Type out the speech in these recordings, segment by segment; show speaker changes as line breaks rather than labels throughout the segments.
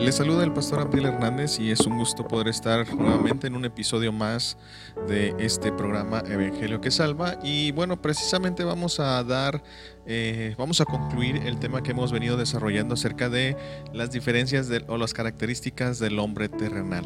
Les saluda el pastor Abdiel Hernández y es un gusto poder estar nuevamente en un episodio más de este programa Evangelio que Salva. Y bueno, precisamente vamos a dar, eh, vamos a concluir el tema que hemos venido desarrollando acerca de las diferencias o las características del hombre terrenal.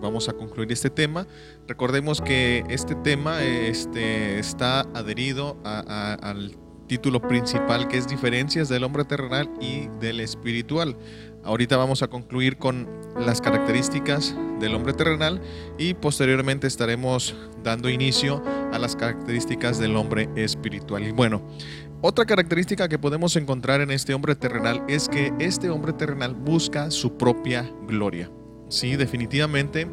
Vamos a concluir este tema. Recordemos que este tema este, está adherido al título principal que es diferencias del hombre terrenal y del espiritual. Ahorita vamos a concluir con las características del hombre terrenal y posteriormente estaremos dando inicio a las características del hombre espiritual. Y bueno, otra característica que podemos encontrar en este hombre terrenal es que este hombre terrenal busca su propia gloria. Sí, definitivamente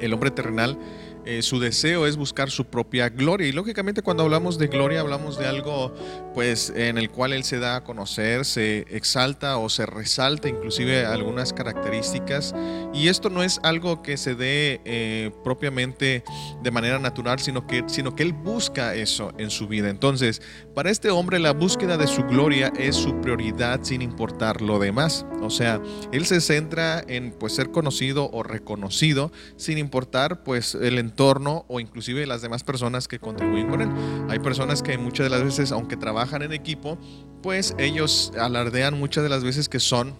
el hombre terrenal eh, su deseo es buscar su propia gloria. Y lógicamente cuando hablamos de gloria hablamos de algo pues en el cual Él se da a conocer, se exalta o se resalta inclusive algunas características. Y esto no es algo que se dé eh, propiamente de manera natural, sino que, sino que Él busca eso en su vida. Entonces, para este hombre la búsqueda de su gloria es su prioridad sin importar lo demás. O sea, Él se centra en pues ser conocido o reconocido sin importar pues el entorno o inclusive las demás personas que contribuyen con él. Hay personas que muchas de las veces, aunque trabajan en equipo, pues ellos alardean muchas de las veces que son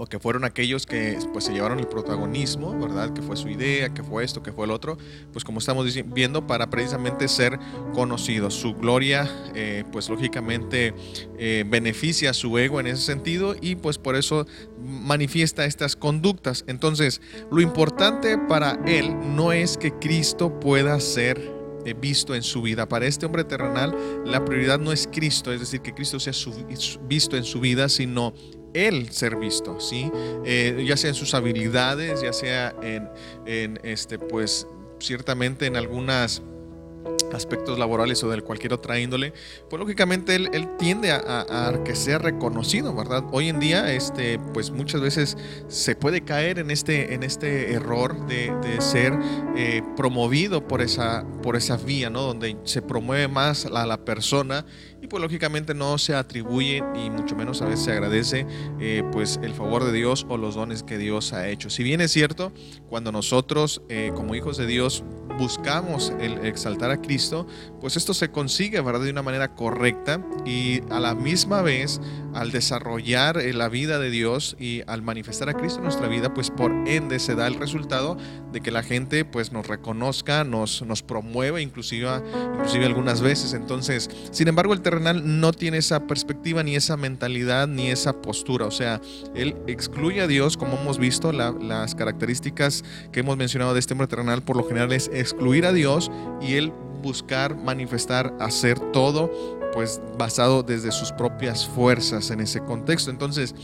o que fueron aquellos que pues se llevaron el protagonismo, ¿verdad? Que fue su idea, que fue esto, que fue el otro, pues como estamos viendo, para precisamente ser conocidos. Su gloria, eh, pues lógicamente eh, beneficia su ego en ese sentido y pues por eso manifiesta estas conductas. Entonces, lo importante para él no es que Cristo pueda ser eh, visto en su vida. Para este hombre terrenal, la prioridad no es Cristo, es decir, que Cristo sea visto en su vida, sino él ser visto, ¿sí? Eh, ya sea en sus habilidades, ya sea en, este, pues, ciertamente en algunas aspectos laborales o de cualquier otra índole, pues lógicamente él, tiende a, que sea reconocido, ¿verdad? Hoy en día, este, pues muchas veces se puede caer en este, en este error de, ser eh, promovido por esa, por esa vía, ¿no? Donde se promueve más a la persona y pues lógicamente no se atribuye y mucho menos a veces se agradece eh, pues el favor de Dios o los dones que Dios ha hecho. Si bien es cierto, cuando nosotros eh, como hijos de Dios buscamos el exaltar a Cristo, pues esto se consigue ¿verdad? de una manera correcta y a la misma vez al desarrollar eh, la vida de Dios y al manifestar a Cristo en nuestra vida, pues por ende se da el resultado de que la gente pues nos reconozca, nos, nos promueve inclusive, inclusive algunas veces. Entonces, sin embargo, el terrenal no tiene esa perspectiva, ni esa mentalidad, ni esa postura. O sea, él excluye a Dios, como hemos visto, las características que hemos mencionado de este hombre terrenal por lo general es excluir a Dios y él buscar, manifestar, hacer todo, pues basado desde sus propias fuerzas en ese contexto. Entonces,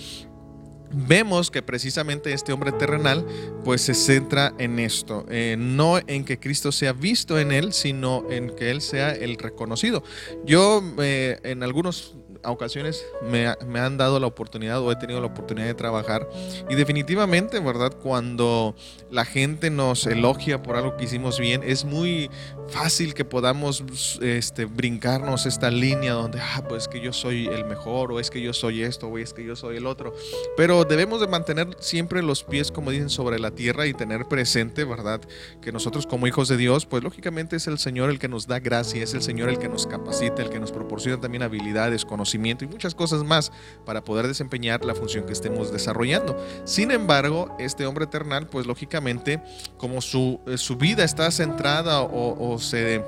vemos que precisamente este hombre terrenal pues se centra en esto, eh, no en que Cristo sea visto en él, sino en que él sea el reconocido. Yo eh, en algunos ocasiones me, han dado la oportunidad o he tenido la oportunidad de trabajar y definitivamente, ¿verdad? Cuando la gente nos elogia por algo que hicimos bien, es muy fácil que podamos este, brincarnos esta línea donde, ah, pues que yo soy el mejor o es que yo soy esto o es que yo soy el otro. Pero debemos de mantener siempre los pies, como dicen, sobre la tierra y tener presente, ¿verdad? Que nosotros como hijos de Dios, pues lógicamente es el Señor el que nos da gracia, es el Señor el que nos capacita, el que nos proporciona también habilidades, conocimientos y muchas cosas más para poder desempeñar la función que estemos desarrollando. Sin embargo, este hombre eternal, pues lógicamente, como su, eh, su vida está centrada o, o se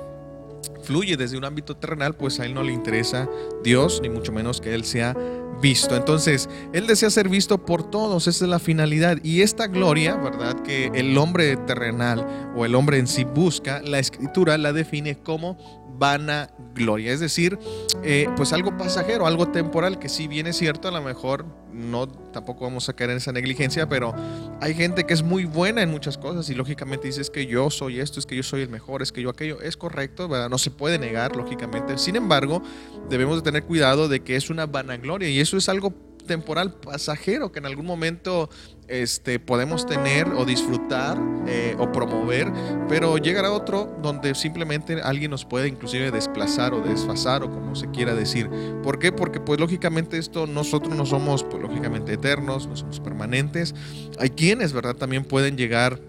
fluye desde un ámbito terrenal, pues a él no le interesa Dios, ni mucho menos que él sea visto. Entonces, Él desea ser visto por todos, esa es la finalidad. Y esta gloria, ¿verdad? Que el hombre terrenal o el hombre en sí busca, la escritura la define como vana gloria. Es decir, eh, pues algo pasajero, algo temporal, que si bien es cierto, a lo mejor no, tampoco vamos a caer en esa negligencia, pero hay gente que es muy buena en muchas cosas y lógicamente dice es que yo soy esto, es que yo soy el mejor, es que yo aquello. Es correcto, ¿verdad? No se puede negar, lógicamente. Sin embargo, debemos de tener cuidado de que es una vanagloria y eso es algo temporal, pasajero, que en algún momento este, podemos tener o disfrutar eh, o promover, pero llegará otro donde simplemente alguien nos puede inclusive desplazar o desfasar o como se quiera decir. ¿Por qué? Porque pues lógicamente esto nosotros no somos pues lógicamente eternos, no somos permanentes. Hay quienes, ¿verdad? También pueden llegar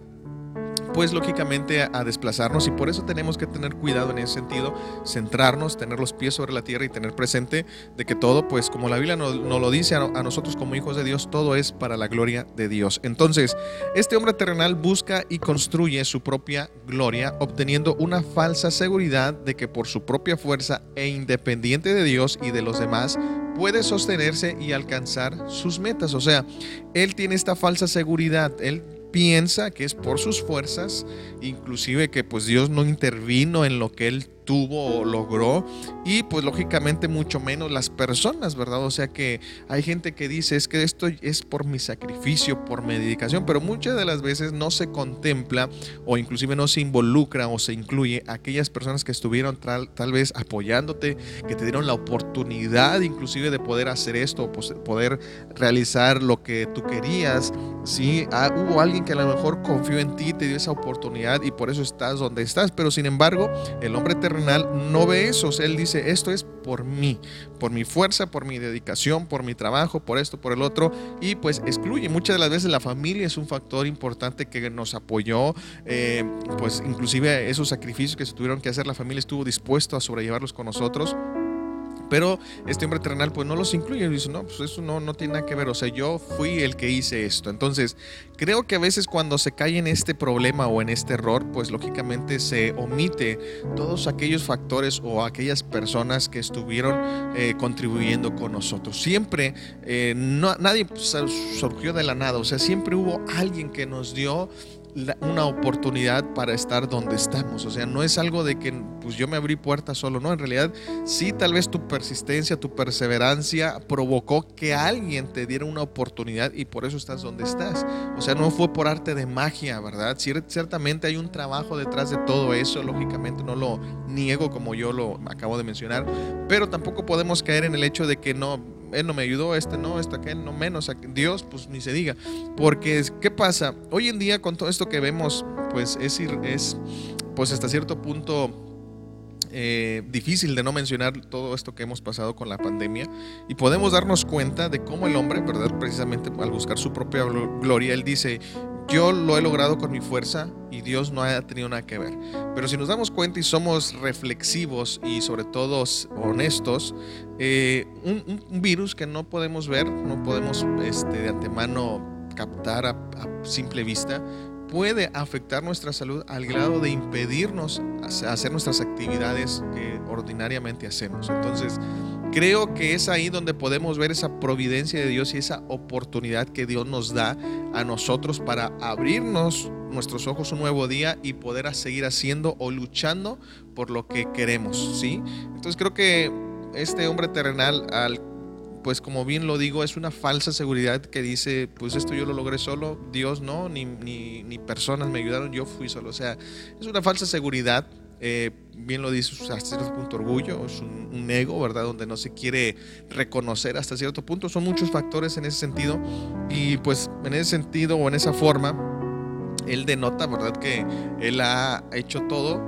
pues lógicamente a, desplazarnos y por eso tenemos que tener cuidado en ese sentido, centrarnos, tener los pies sobre la tierra y tener presente de que todo, pues como la Biblia nos, lo dice a, a, nosotros como hijos de Dios, todo es para la gloria de Dios. Entonces, este hombre terrenal busca y construye su propia gloria, obteniendo una falsa seguridad de que por su propia fuerza e independiente de Dios y de los demás, puede sostenerse y alcanzar sus metas. O sea, él tiene esta falsa seguridad, él piensa que es por sus fuerzas, inclusive que pues Dios no intervino en lo que él tuvo o logró y pues lógicamente mucho menos las personas, ¿verdad? O sea que hay gente que dice es que esto es por mi sacrificio, por mi dedicación, pero muchas de las veces no se contempla o inclusive no se involucra o se incluye aquellas personas que estuvieron tal, tal vez apoyándote, que te dieron la oportunidad inclusive de poder hacer esto, poder realizar lo que tú querías, ¿sí? Ah, hubo alguien que a lo mejor confió en ti, te dio esa oportunidad y por eso estás donde estás, pero sin embargo el hombre eterno no ve eso. él dice, esto es por mí, por mi fuerza, por mi dedicación, por mi trabajo, por esto, por el otro. Y pues excluye. Muchas de las veces la familia es un factor importante que nos apoyó. Eh, pues inclusive esos sacrificios que se tuvieron que hacer, la familia estuvo dispuesto a sobrellevarlos con nosotros. Pero este hombre terrenal pues no los incluye. Dice, no, pues eso no, no tiene nada que ver. O sea, yo fui el que hice esto. Entonces, creo que a veces cuando se cae en este problema o en este error, pues lógicamente se omite todos aquellos factores o aquellas personas que estuvieron eh, contribuyendo con nosotros. Siempre, eh, no, nadie surgió de la nada. O sea, siempre hubo alguien que nos dio una oportunidad para estar donde estamos. O sea, no es algo de que pues yo me abrí puertas solo, no, en realidad sí tal vez tu persistencia, tu perseverancia provocó que alguien te diera una oportunidad y por eso estás donde estás. O sea, no fue por arte de magia, ¿verdad? Ciertamente hay un trabajo detrás de todo eso, lógicamente no lo niego como yo lo acabo de mencionar, pero tampoco podemos caer en el hecho de que no él no me ayudó, este no, este aquel no menos, Dios pues ni se diga. Porque, ¿qué pasa? Hoy en día con todo esto que vemos, pues es, es pues hasta cierto punto eh, difícil de no mencionar todo esto que hemos pasado con la pandemia y podemos darnos cuenta de cómo el hombre, ¿verdad? Precisamente al buscar su propia gloria, él dice, yo lo he logrado con mi fuerza y Dios no ha tenido nada que ver. Pero si nos damos cuenta y somos reflexivos y sobre todo honestos, eh, un, virus que no podemos ver, no podemos este, de antemano captar a, a simple vista, puede afectar nuestra salud al grado de impedirnos hacer nuestras actividades que ordinariamente hacemos. Entonces, Creo que es ahí donde podemos ver esa providencia de Dios y esa oportunidad que Dios nos da a nosotros para abrirnos nuestros ojos un nuevo día y poder seguir haciendo o luchando por lo que queremos, ¿sí? Entonces creo que este hombre terrenal al pues como bien lo digo, es una falsa seguridad que dice, pues esto yo lo logré solo, Dios no, ni, ni, ni personas me ayudaron, yo fui solo. O sea, es una falsa seguridad eh, bien lo dice, hasta cierto punto orgullo, es un, ego, ¿verdad? Donde no se quiere reconocer hasta cierto punto. Son muchos factores en ese sentido. Y pues en ese sentido o en esa forma, él denota, ¿verdad? Que él ha hecho todo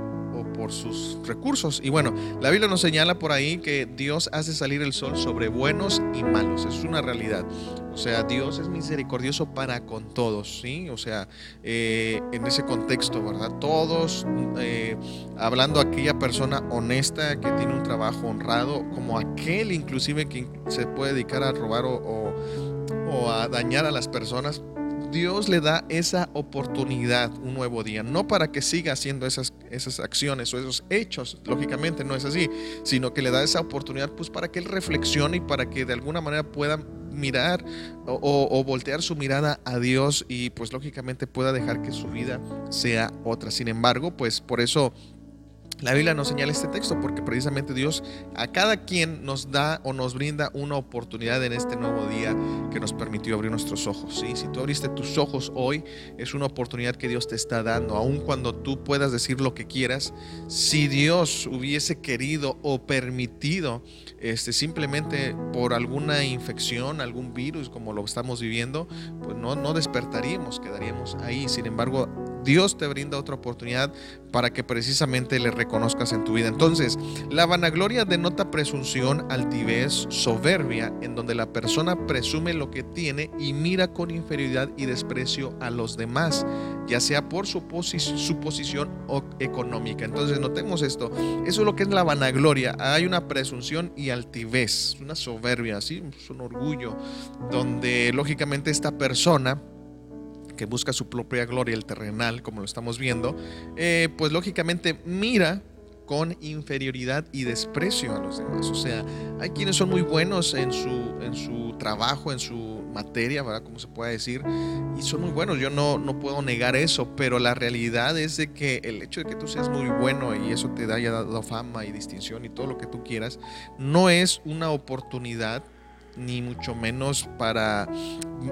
por sus recursos. Y bueno, la Biblia nos señala por ahí que Dios hace salir el sol sobre buenos y malos. Es una realidad. O sea, Dios es misericordioso para con todos, ¿sí? O sea, eh, en ese contexto, ¿verdad? Todos, eh, hablando a aquella persona honesta que tiene un trabajo honrado, como aquel inclusive que se puede dedicar a robar o, a dañar a las personas, Dios le da esa oportunidad, un nuevo día, no para que siga haciendo esas, esas acciones o esos hechos, lógicamente no es así, sino que le da esa oportunidad pues para que él reflexione y para que de alguna manera pueda mirar o, voltear su mirada a Dios y pues lógicamente pueda dejar que su vida sea otra. Sin embargo, pues por eso La Biblia nos señala este texto porque precisamente Dios a cada quien nos da o nos brinda una oportunidad en este nuevo día que nos permitió abrir nuestros ojos. Si tú abriste tus ojos hoy, es una oportunidad que Dios te está dando, aun cuando tú puedas decir lo que quieras. Si Dios hubiese querido o permitido, este, simplemente por alguna infección, algún virus como lo estamos viviendo, pues no, no despertaríamos, quedaríamos ahí. Sin embargo, Dios te brinda otra oportunidad para que precisamente le reconozcas en tu vida. Entonces, la vanagloria denota presunción, altivez, soberbia, en donde la persona presume lo que tiene y mira con inferioridad y desprecio a los demás, ya sea por su, posición económica. Entonces, notemos esto. Eso es lo que es la vanagloria. Hay una presunción y altivez, una soberbia, ¿sí? un orgullo, donde lógicamente esta persona que busca su propia gloria, el terrenal, como lo estamos viendo, eh, pues lógicamente mira con inferioridad y desprecio a los demás. O sea, hay quienes son muy buenos en su, en su trabajo, en su materia, ¿verdad? Como se puede decir, y son muy buenos, yo no, no puedo negar eso, pero la realidad es de que el hecho de que tú seas muy bueno y eso te haya dado fama y distinción y todo lo que tú quieras, no es una oportunidad, ni mucho menos para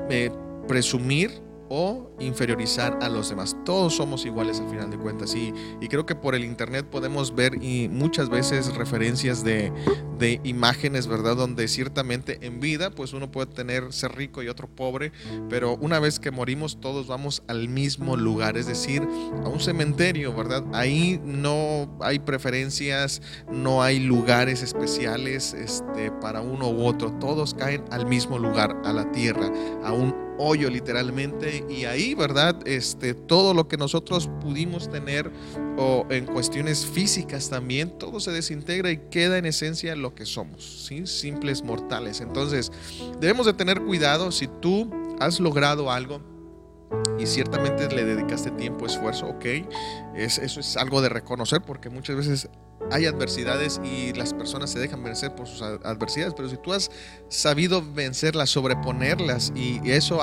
eh, presumir o inferiorizar a los demás. Todos somos iguales al final de cuentas y, y creo que por el internet podemos ver y muchas veces referencias de, de, imágenes, ¿verdad? Donde ciertamente en vida pues uno puede tener ser rico y otro pobre, pero una vez que morimos todos vamos al mismo lugar, es decir, a un cementerio, ¿verdad? Ahí no hay preferencias, no hay lugares especiales este, para uno u otro, todos caen al mismo lugar, a la tierra, a un hoyo literalmente y ahí, ¿verdad? Este, todo lo que nosotros pudimos tener o en cuestiones físicas también, todo se desintegra y queda en esencia lo que somos, ¿sí? Simples mortales. Entonces, debemos de tener cuidado si tú has logrado algo y ciertamente le dedicaste tiempo, esfuerzo, ok, es, eso es algo de reconocer porque muchas veces hay adversidades y las personas se dejan vencer por sus adversidades, pero si tú has sabido vencerlas, sobreponerlas y eso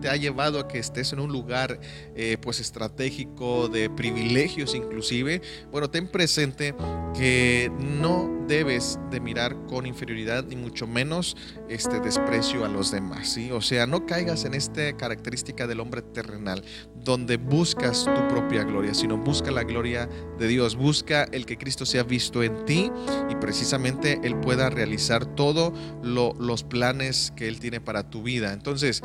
te ha llevado a que estés en un lugar eh, pues estratégico de privilegios inclusive, bueno, ten presente que no debes de mirar con inferioridad ni mucho menos este desprecio a los demás, ¿sí? O sea, no caigas en esta característica del hombre terrenal, donde buscas tu propia gloria, sino busca la gloria de Dios, busca el que Cristo sea visto en ti y precisamente Él pueda realizar todos los planes que Él tiene para tu vida. Entonces,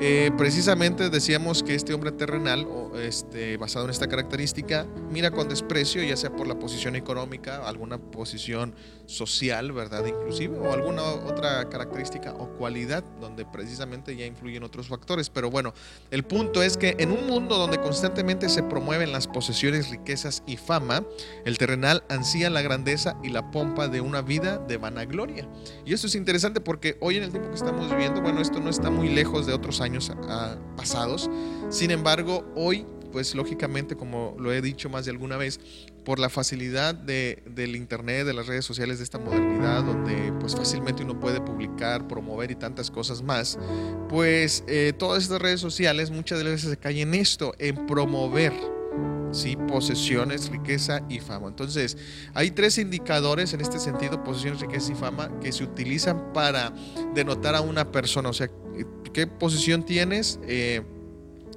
eh, precisamente decíamos que este hombre terrenal, este, basado en esta característica, mira con desprecio, ya sea por la posición económica, alguna posición social, ¿verdad? Inclusive, o alguna otra característica o cualidad donde precisamente ya influyen otros factores. Pero bueno, el punto es que en un mundo donde constantemente se promueven las posesiones, riquezas y fama, el terrenal la grandeza y la pompa de una vida de vanagloria. Y esto es interesante porque hoy en el tiempo que estamos viviendo, bueno, esto no está muy lejos de otros años ah, pasados. Sin embargo, hoy pues lógicamente, como lo he dicho más de alguna vez, por la facilidad de, del Internet, de las redes sociales, de esta modernidad, donde pues fácilmente uno puede publicar, promover y tantas cosas más, pues eh, todas estas redes sociales muchas veces se caen en esto, en promover ¿sí? posesiones, riqueza y fama. Entonces, hay tres indicadores en este sentido, posesiones, riqueza y fama, que se utilizan para denotar a una persona. O sea, ¿qué posición tienes? Eh,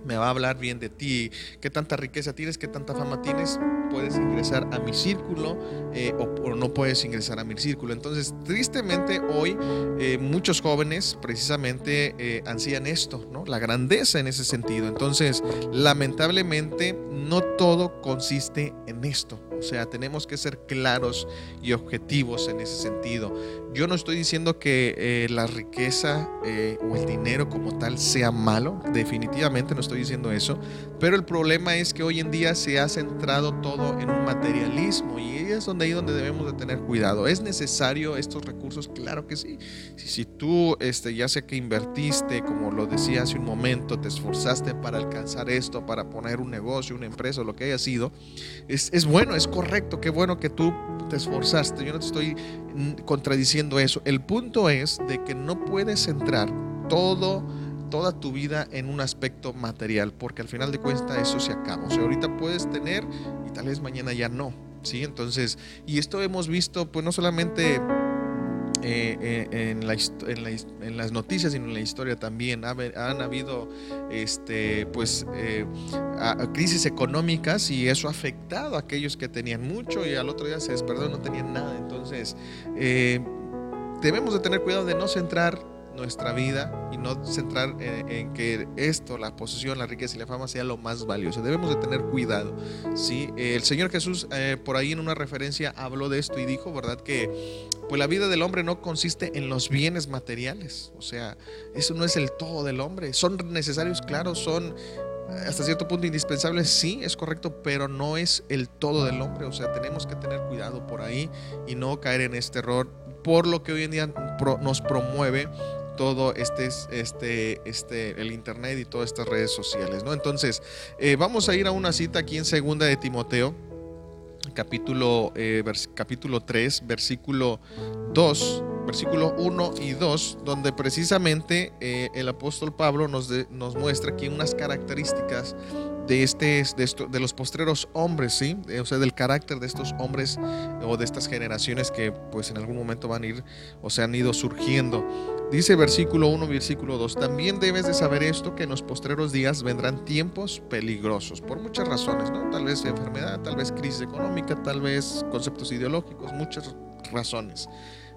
me va a hablar bien de ti, qué tanta riqueza tienes, qué tanta fama tienes, puedes ingresar a mi círculo eh, o, no puedes ingresar a mi círculo. Entonces, tristemente hoy eh, muchos jóvenes precisamente eh, ansían esto, ¿no? La grandeza en ese sentido. Entonces, lamentablemente no todo consiste en esto. O sea, tenemos que ser claros y objetivos en ese sentido. Yo no estoy diciendo que eh, la riqueza eh, o el dinero como tal sea malo, definitivamente no estoy diciendo eso, pero el problema es que hoy en día se ha centrado todo en un materialismo y es donde ahí donde debemos de tener cuidado. ¿Es necesario estos recursos? Claro que sí. Si, tú este, ya sé que invertiste, como lo decía hace un momento, te esforzaste para alcanzar esto, para poner un negocio, una empresa, lo que haya sido, es, es bueno, es correcto, qué bueno que tú te esforzaste. Yo no te estoy contradiciendo eso. El punto es de que no puedes centrar todo toda tu vida en un aspecto material, porque al final de cuentas eso se acaba. O sea, ahorita puedes tener y tal vez mañana ya no. ¿sí? Entonces, y esto hemos visto, pues no solamente eh, eh, en, la, en, las noticias, sino en la historia también. han habido este, pues, eh, crisis económicas y eso ha afectado a aquellos que tenían mucho y al otro día se despertó y no tenían nada. Entonces, debemos de tener cuidado de no centrar nuestra vida y no centrar en, que esto, la posesión, la riqueza y la fama sea lo más valioso. Debemos de tener cuidado. ¿sí? El Señor Jesús eh, por ahí en una referencia habló de esto y dijo, ¿verdad? Que pues la vida del hombre no consiste en los bienes materiales. O sea, eso no es el todo del hombre. Son necesarios, claro, son hasta cierto punto indispensables, sí, es correcto, pero no es el todo del hombre. O sea, tenemos que tener cuidado por ahí y no caer en este error por lo que hoy en día nos promueve todo este, este, este, el internet y todas estas redes sociales, ¿no? Entonces, eh, vamos a ir a una cita aquí en segunda de Timoteo, capítulo, eh, capítulo 3, versículo 2, versículo 1 y 2, donde precisamente eh, el apóstol Pablo nos, nos muestra aquí unas características de, este, de, de los postreros hombres, ¿sí? O sea, del carácter de estos hombres o de estas generaciones que pues en algún momento van a ir o se han ido surgiendo. Dice versículo 1, versículo 2, también debes de saber esto, que en los postreros días vendrán tiempos peligrosos, por muchas razones, ¿no? Tal vez enfermedad, tal vez crisis económica, tal vez conceptos ideológicos, muchas razones.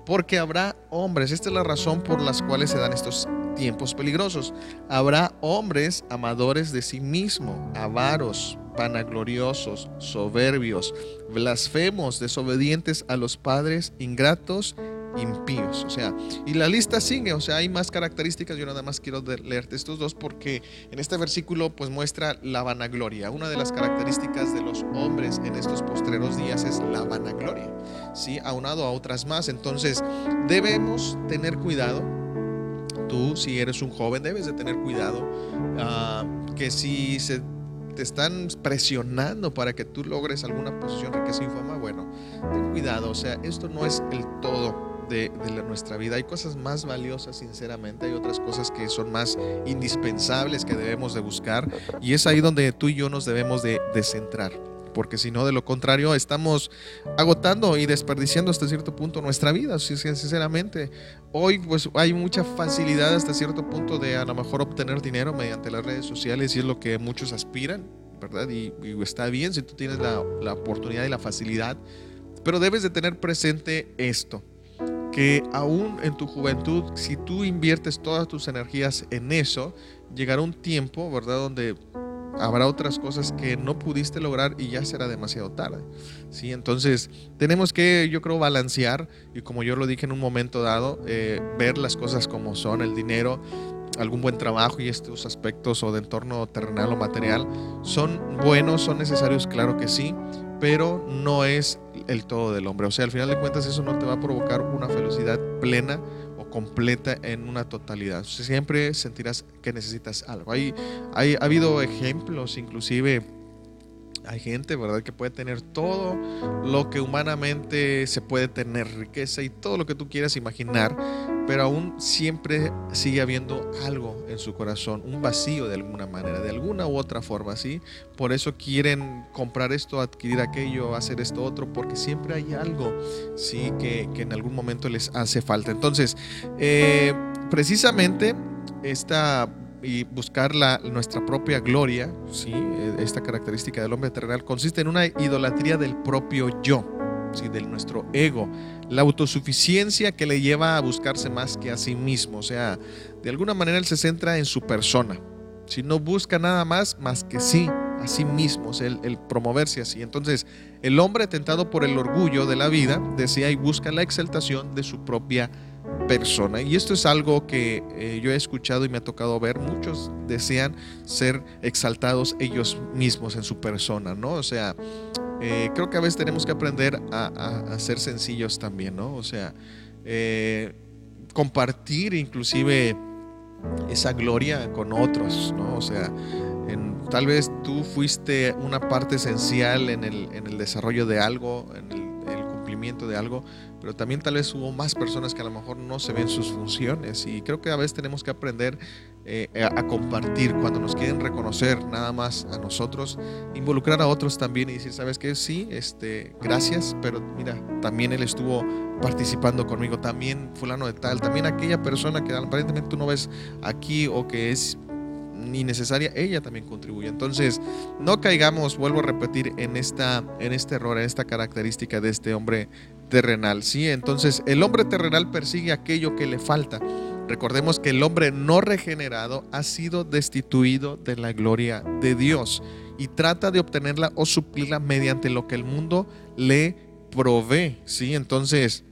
Porque habrá hombres, esta es la razón por las cuales se dan estos tiempos peligrosos. Habrá hombres amadores de sí mismo, avaros, vanagloriosos, soberbios, blasfemos, desobedientes a los padres, ingratos, impíos. O sea, y la lista sigue, o sea, hay más características. Yo nada más quiero leerte estos dos porque en este versículo pues muestra la vanagloria. Una de las características de los hombres en estos postreros días es la vanagloria, ¿sí? Aunado a otras más. Entonces, debemos tener cuidado. Tú, si eres un joven, debes de tener cuidado ah, que si se te están presionando para que tú logres alguna posición riqueza y fama, bueno, ten cuidado, o sea, esto no es el todo de, nuestra vida. Hay cosas más valiosas, sinceramente, hay otras cosas que son más indispensables que debemos de buscar y es ahí donde tú y yo nos debemos de, centrar porque si no, de lo contrario, estamos agotando y desperdiciando hasta cierto punto nuestra vida, sinceramente. Hoy pues hay mucha facilidad hasta cierto punto de a lo mejor obtener dinero mediante las redes sociales y es lo que muchos aspiran, ¿verdad? Y, está bien si tú tienes la, la oportunidad y la facilidad, pero debes de tener presente esto que aún en tu juventud, si tú inviertes todas tus energías en eso, llegará un tiempo, ¿verdad?, donde habrá otras cosas que no pudiste lograr y ya será demasiado tarde. ¿sí? Entonces, tenemos que, yo creo, balancear y como yo lo dije en un momento dado, eh, ver las cosas como son, el dinero, algún buen trabajo y estos aspectos o de entorno terrenal o material son buenos, son necesarios, claro que sí, pero no es el todo del hombre. O sea, al final de cuentas eso no te va a provocar una felicidad plena o completa en una totalidad. Siempre sentirás que necesitas algo. Hay, ha habido ejemplos, inclusive hay gente, ¿verdad?, que puede tener todo lo que humanamente se puede tener, riqueza y todo lo que tú quieras imaginar, pero aún siempre sigue habiendo algo en su corazón, un vacío de alguna manera, de alguna u otra forma, ¿sí? Por eso quieren comprar esto, adquirir aquello, hacer esto otro, porque siempre hay algo, ¿sí? Que, en algún momento les hace falta. Entonces, eh, precisamente esta y buscar la, nuestra propia gloria, ¿sí? Eh, esta característica del hombre terrenal, consiste en una idolatría del propio yo, ¿sí? de nuestro ego, la autosuficiencia que le lleva a buscarse más que a sí mismo, o sea, de alguna manera él se centra en su persona, si no busca nada más más que sí, a sí mismo, el, el promoverse así. Entonces, el hombre tentado por el orgullo de la vida desea y busca la exaltación de su propia persona. Y esto es algo que eh, yo he escuchado y me ha tocado ver. Muchos desean ser exaltados ellos mismos en su persona, ¿no? O sea, eh, creo que a veces tenemos que aprender a, ser sencillos también, ¿no? O sea, eh, compartir inclusive esa gloria con otros, ¿no? O sea, tal vez tú fuiste una parte esencial en el, en el desarrollo de algo, en el cumplimiento de algo, pero también tal vez hubo más personas que a lo mejor no se ven sus funciones y creo que a veces tenemos que aprender eh, a, compartir cuando nos quieren reconocer nada más a nosotros, involucrar a otros también y decir, ¿sabes qué? Sí, este, gracias, pero mira, también él estuvo participando conmigo, también fulano de tal, también aquella persona que aparentemente tú no ves aquí o que es ni necesaria, ella también contribuye. Entonces, no caigamos, vuelvo a repetir, en, esta, en este error, en esta característica de este hombre terrenal. ¿sí? Entonces, el hombre terrenal persigue aquello que le falta. Recordemos que el hombre no regenerado ha sido destituido de la gloria de Dios y trata de obtenerla o suplirla mediante lo que el mundo le provee. ¿sí? Entonces,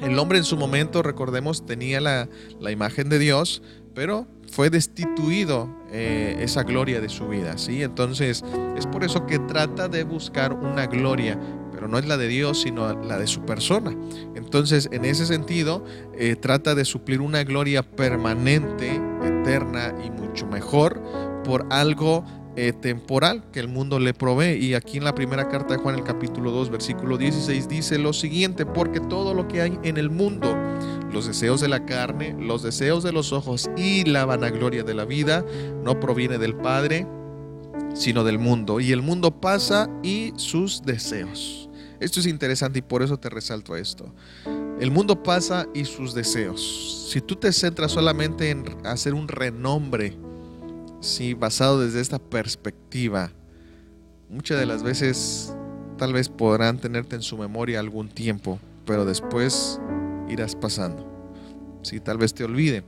el hombre en su momento, recordemos, tenía la, imagen de Dios, pero fue destituido eh, esa gloria de su vida, ¿sí? Entonces es por eso que trata de buscar una gloria, pero no es la de Dios, sino la de su persona. Entonces, en ese sentido, eh, trata de suplir una gloria permanente, eterna y mucho mejor por algo eh, temporal que el mundo le provee. Y aquí en la primera carta de Juan, el capítulo 2, versículo 16, dice lo siguiente, porque todo lo que hay en el mundo, los deseos de la carne, los deseos de los ojos y la vanagloria de la vida, no proviene del Padre, sino del mundo. Y el mundo pasa y sus deseos. Esto es interesante y por eso te resalto esto. El mundo pasa y sus deseos. Si tú te centras solamente en hacer un renombre, Sí, basado desde esta perspectiva, muchas de las veces tal vez podrán tenerte en su memoria algún tiempo, pero después irás pasando. Sí, tal vez te olvide,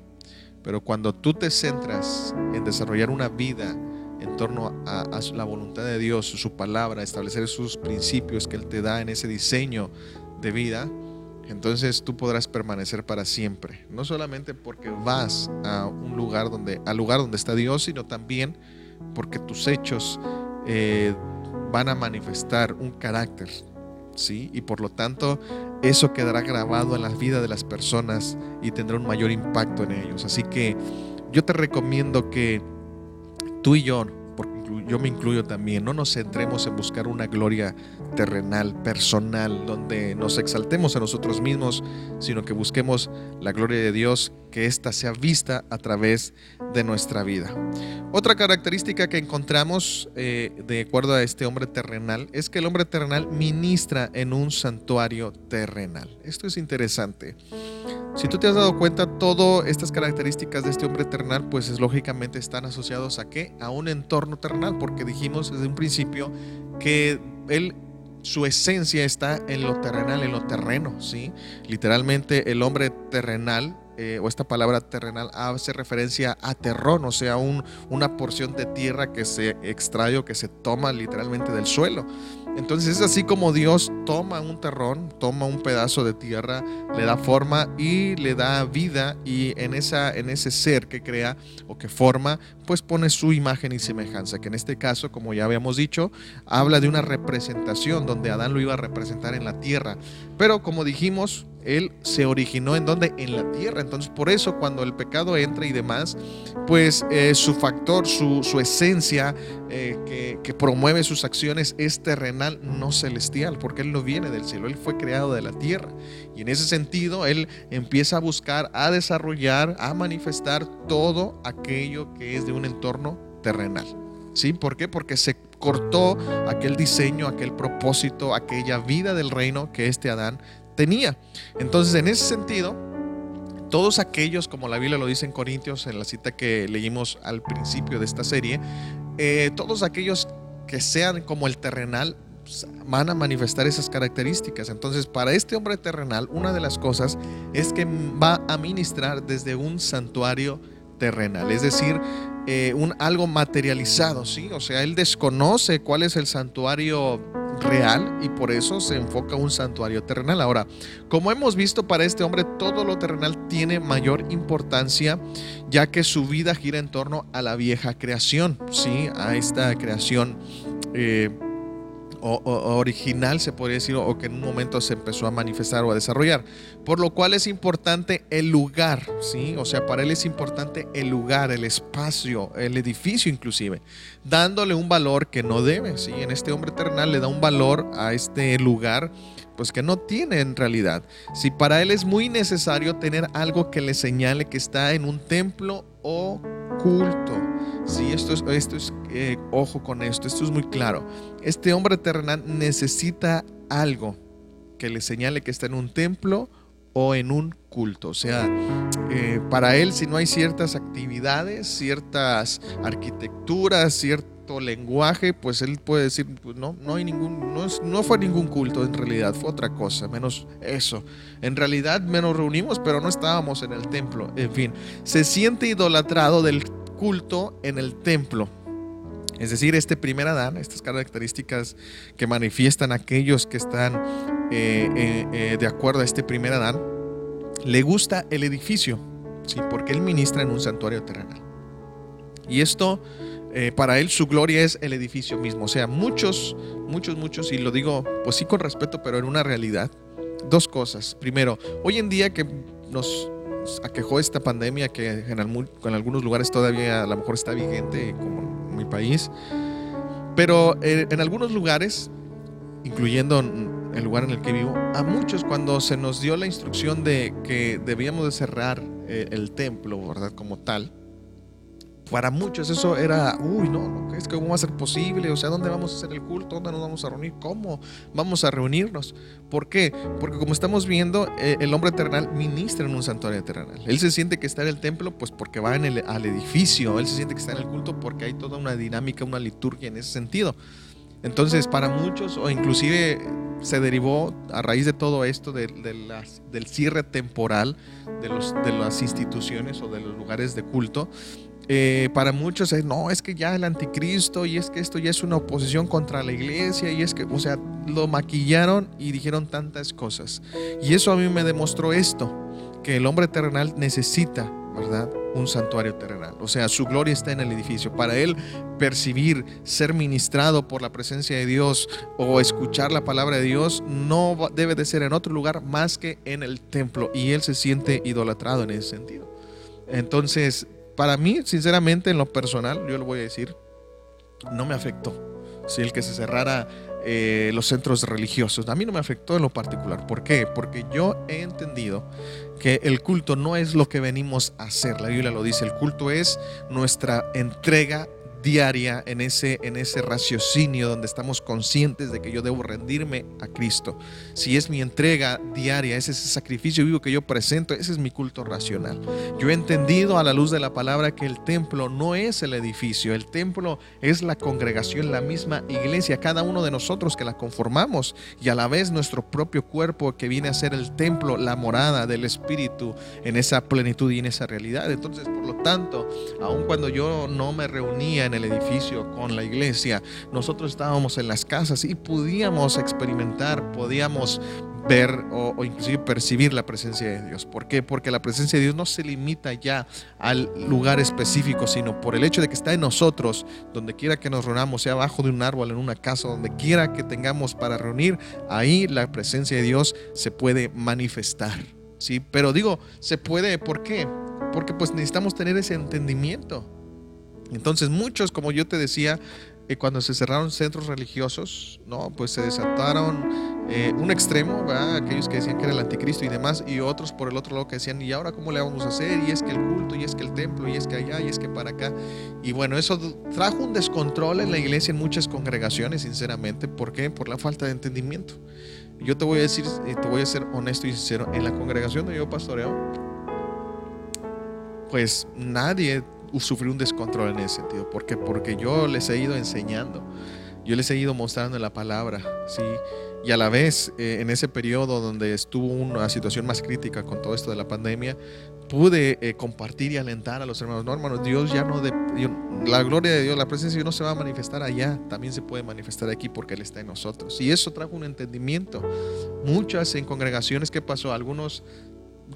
pero cuando tú te centras en desarrollar una vida en torno a, la voluntad de Dios, su palabra, establecer sus principios que Él te da en ese diseño de vida, entonces tú podrás permanecer para siempre. No solamente porque vas a un lugar donde, al lugar donde está Dios, sino también porque tus hechos eh, van a manifestar un carácter, ¿sí? Y por lo tanto, eso quedará grabado en la vida de las personas y tendrá un mayor impacto en ellos. Así que yo te recomiendo que tú y yo yo me incluyo también, no nos centremos en buscar una gloria terrenal, personal, donde nos exaltemos a nosotros mismos, sino que busquemos la gloria de Dios, que ésta sea vista a través de nuestra vida. Otra característica que encontramos eh, de acuerdo a este hombre terrenal es que el hombre terrenal ministra en un santuario terrenal. Esto es interesante. Si tú te has dado cuenta, todas estas características de este hombre terrenal, pues es, lógicamente están asociados a qué? A un entorno terrenal, porque dijimos desde un principio que él su esencia está en lo terrenal, en lo terreno, ¿sí? Literalmente el hombre terrenal eh, o esta palabra terrenal hace referencia a terrón, o sea, un, una porción de tierra que se extrae o que se toma literalmente del suelo. Entonces es así como Dios toma un terrón, toma un pedazo de tierra, le da forma y le da vida y en, ese ser que crea o que forma, pues pone su imagen y semejanza, que en este caso, como ya habíamos dicho, habla de una representación donde Adán lo iba a representar en la tierra. Pero como dijimos, él se originó en donde? En la tierra. Entonces, por eso cuando el pecado entra y demás, pues eh, su factor, su, esencia eh, que, que, promueve sus acciones es terrenal, no celestial, porque Él no viene del cielo, Él fue creado de la tierra. Y en ese sentido, Él empieza a buscar, a desarrollar, a manifestar todo aquello que es de un entorno terrenal. ¿Sí? ¿Por qué? Porque se cortó aquel diseño, aquel propósito, aquella vida del reino que este Adán tenía. Entonces, en ese sentido, todos aquellos, como la Biblia lo dice en Corintios, en la cita que leímos al principio de esta serie, eh, todos aquellos que sean como el terrenal pues, van a manifestar esas características. Entonces, para este hombre terrenal, una de las cosas es que va a ministrar desde un santuario terrenal, es decir, eh, un, algo materializado, ¿sí? O sea, él desconoce cuál es el santuario real y por eso se enfoca un santuario terrenal. Ahora, como hemos visto para este hombre, todo lo terrenal tiene mayor importancia ya que su vida gira en torno a la vieja creación, ¿sí? A esta creación. Eh, o, original, se podría decir, o que en un momento se empezó a manifestar o a desarrollar. Por lo cual es importante el lugar, ¿sí? O sea, para él es importante el lugar, el espacio, el edificio inclusive, dándole un valor que no debe, ¿sí? En este hombre eternal le da un valor a este lugar pues que no tiene en realidad. Si para él es muy necesario tener algo que le señale que está en un templo o culto. Sí, esto es, esto es eh, ojo con esto, esto es muy claro. Este hombre terrenal necesita algo que le señale que está en un templo o en un culto. O sea, eh, para él si no hay ciertas actividades, ciertas arquitecturas, lenguaje, pues él puede decir, pues no, no hay ningún, no, no fue ningún culto en realidad, fue otra cosa, menos eso. En realidad menos reunimos, pero no estábamos en el templo. En fin, se siente idolatrado del culto en el templo. Es decir, este primer Adán, estas características que manifiestan aquellos que están eh, eh, eh, de acuerdo a este primer Adán, le gusta el edificio, ¿sí? porque él ministra en un santuario terrenal. Y esto, para él, su gloria es el edificio mismo. O sea, muchos, muchos, muchos, y lo digo, pues sí con respeto, pero en una realidad, dos cosas. Primero, hoy en día que nos aquejó esta pandemia que en, algunos lugares todavía a lo mejor está vigente, como en mi país. Pero eh, en algunos lugares, incluyendo el lugar en el que vivo, a muchos cuando se nos dio la instrucción de que debíamos de cerrar eh, el templo, ¿verdad? Como tal, para muchos eso era, uy, no, no, es que cómo va a ser posible, o sea, ¿dónde vamos a hacer el culto? ¿Dónde nos vamos a reunir? ¿Cómo vamos a reunirnos? ¿Por qué? Porque como estamos viendo, eh, el hombre eternal ministra en un santuario eternal. Él se siente que está en el templo, pues porque va en el, al edificio, él se siente que está en el culto porque hay toda una dinámica, una liturgia en ese sentido. Entonces, para muchos, o inclusive se derivó a raíz de todo esto, de, las, del cierre temporal de, los, de las instituciones o de los lugares de culto, eh, para muchos es, no, es que ya el anticristo y es que esto ya es una oposición contra la iglesia y es que, o sea, lo maquillaron y dijeron tantas cosas. Y eso a mí me demostró esto, que el hombre terrenal necesita, ¿verdad? Un santuario terrenal. O sea, su gloria está en el edificio. Para él percibir, ser ministrado por la presencia de Dios o escuchar la palabra de Dios, no debe de ser en otro lugar más que en el templo. Y él se siente idolatrado en ese sentido. Entonces, para mí, sinceramente, en lo personal, yo lo voy a decir, no me afectó. Si el que se cerrara eh, los centros religiosos, a mí no me afectó en lo particular. ¿Por qué? Porque yo he entendido que el culto no es lo que venimos a hacer. La Biblia lo dice, el culto es nuestra entrega diaria en ese, en ese raciocinio donde estamos conscientes de que yo debo rendirme a Cristo. Si es mi entrega diaria, ese es ese sacrificio vivo que yo presento, ese es mi culto racional. Yo he entendido a la luz de la palabra que el templo no es el edificio, el templo es la congregación, la misma iglesia, cada uno de nosotros que la conformamos y a la vez nuestro propio cuerpo que viene a ser el templo, la morada del Espíritu en esa plenitud y en esa realidad. Entonces, por lo tanto, aun cuando yo no me reunía en el edificio con la iglesia, nosotros estábamos en las casas y podíamos experimentar, podíamos ver o, inclusive percibir la presencia de Dios. ¿Por qué? Porque la presencia de Dios no se limita ya al lugar específico, sino por el hecho de que está en nosotros, donde quiera que nos reunamos, sea abajo de un árbol, en una casa, donde quiera que tengamos para reunir, ahí la presencia de Dios se puede manifestar. ¿sí? Pero digo, se puede, ¿por qué? Porque pues necesitamos tener ese entendimiento. Entonces muchos, como yo te decía, eh, cuando se cerraron centros religiosos, no, pues se desataron eh, un extremo, aquellos que decían que era el anticristo y demás, y otros por el otro lado que decían, ¿y ahora cómo le vamos a hacer? Y es que el culto, y es que el templo, y es que allá, y es que para acá. Y bueno, eso trajo un descontrol en la iglesia en muchas congregaciones, sinceramente. ¿Por qué? Por la falta de entendimiento. Yo te voy a decir, y te voy a ser honesto y sincero, en la congregación donde yo pastoreo, pues nadie sufrir un descontrol en ese sentido. ¿Por Porque yo les he ido enseñando, yo les he ido mostrando la palabra, ¿sí? Y a la vez, eh, en ese periodo donde estuvo una situación más crítica con todo esto de la pandemia, pude eh, compartir y alentar a los hermanos. No, hermanos, Dios ya no, de, la gloria de Dios, la presencia de Dios no se va a manifestar allá, también se puede manifestar aquí porque Él está en nosotros. Y eso trajo un entendimiento. Muchas en congregaciones, ¿qué pasó? Algunos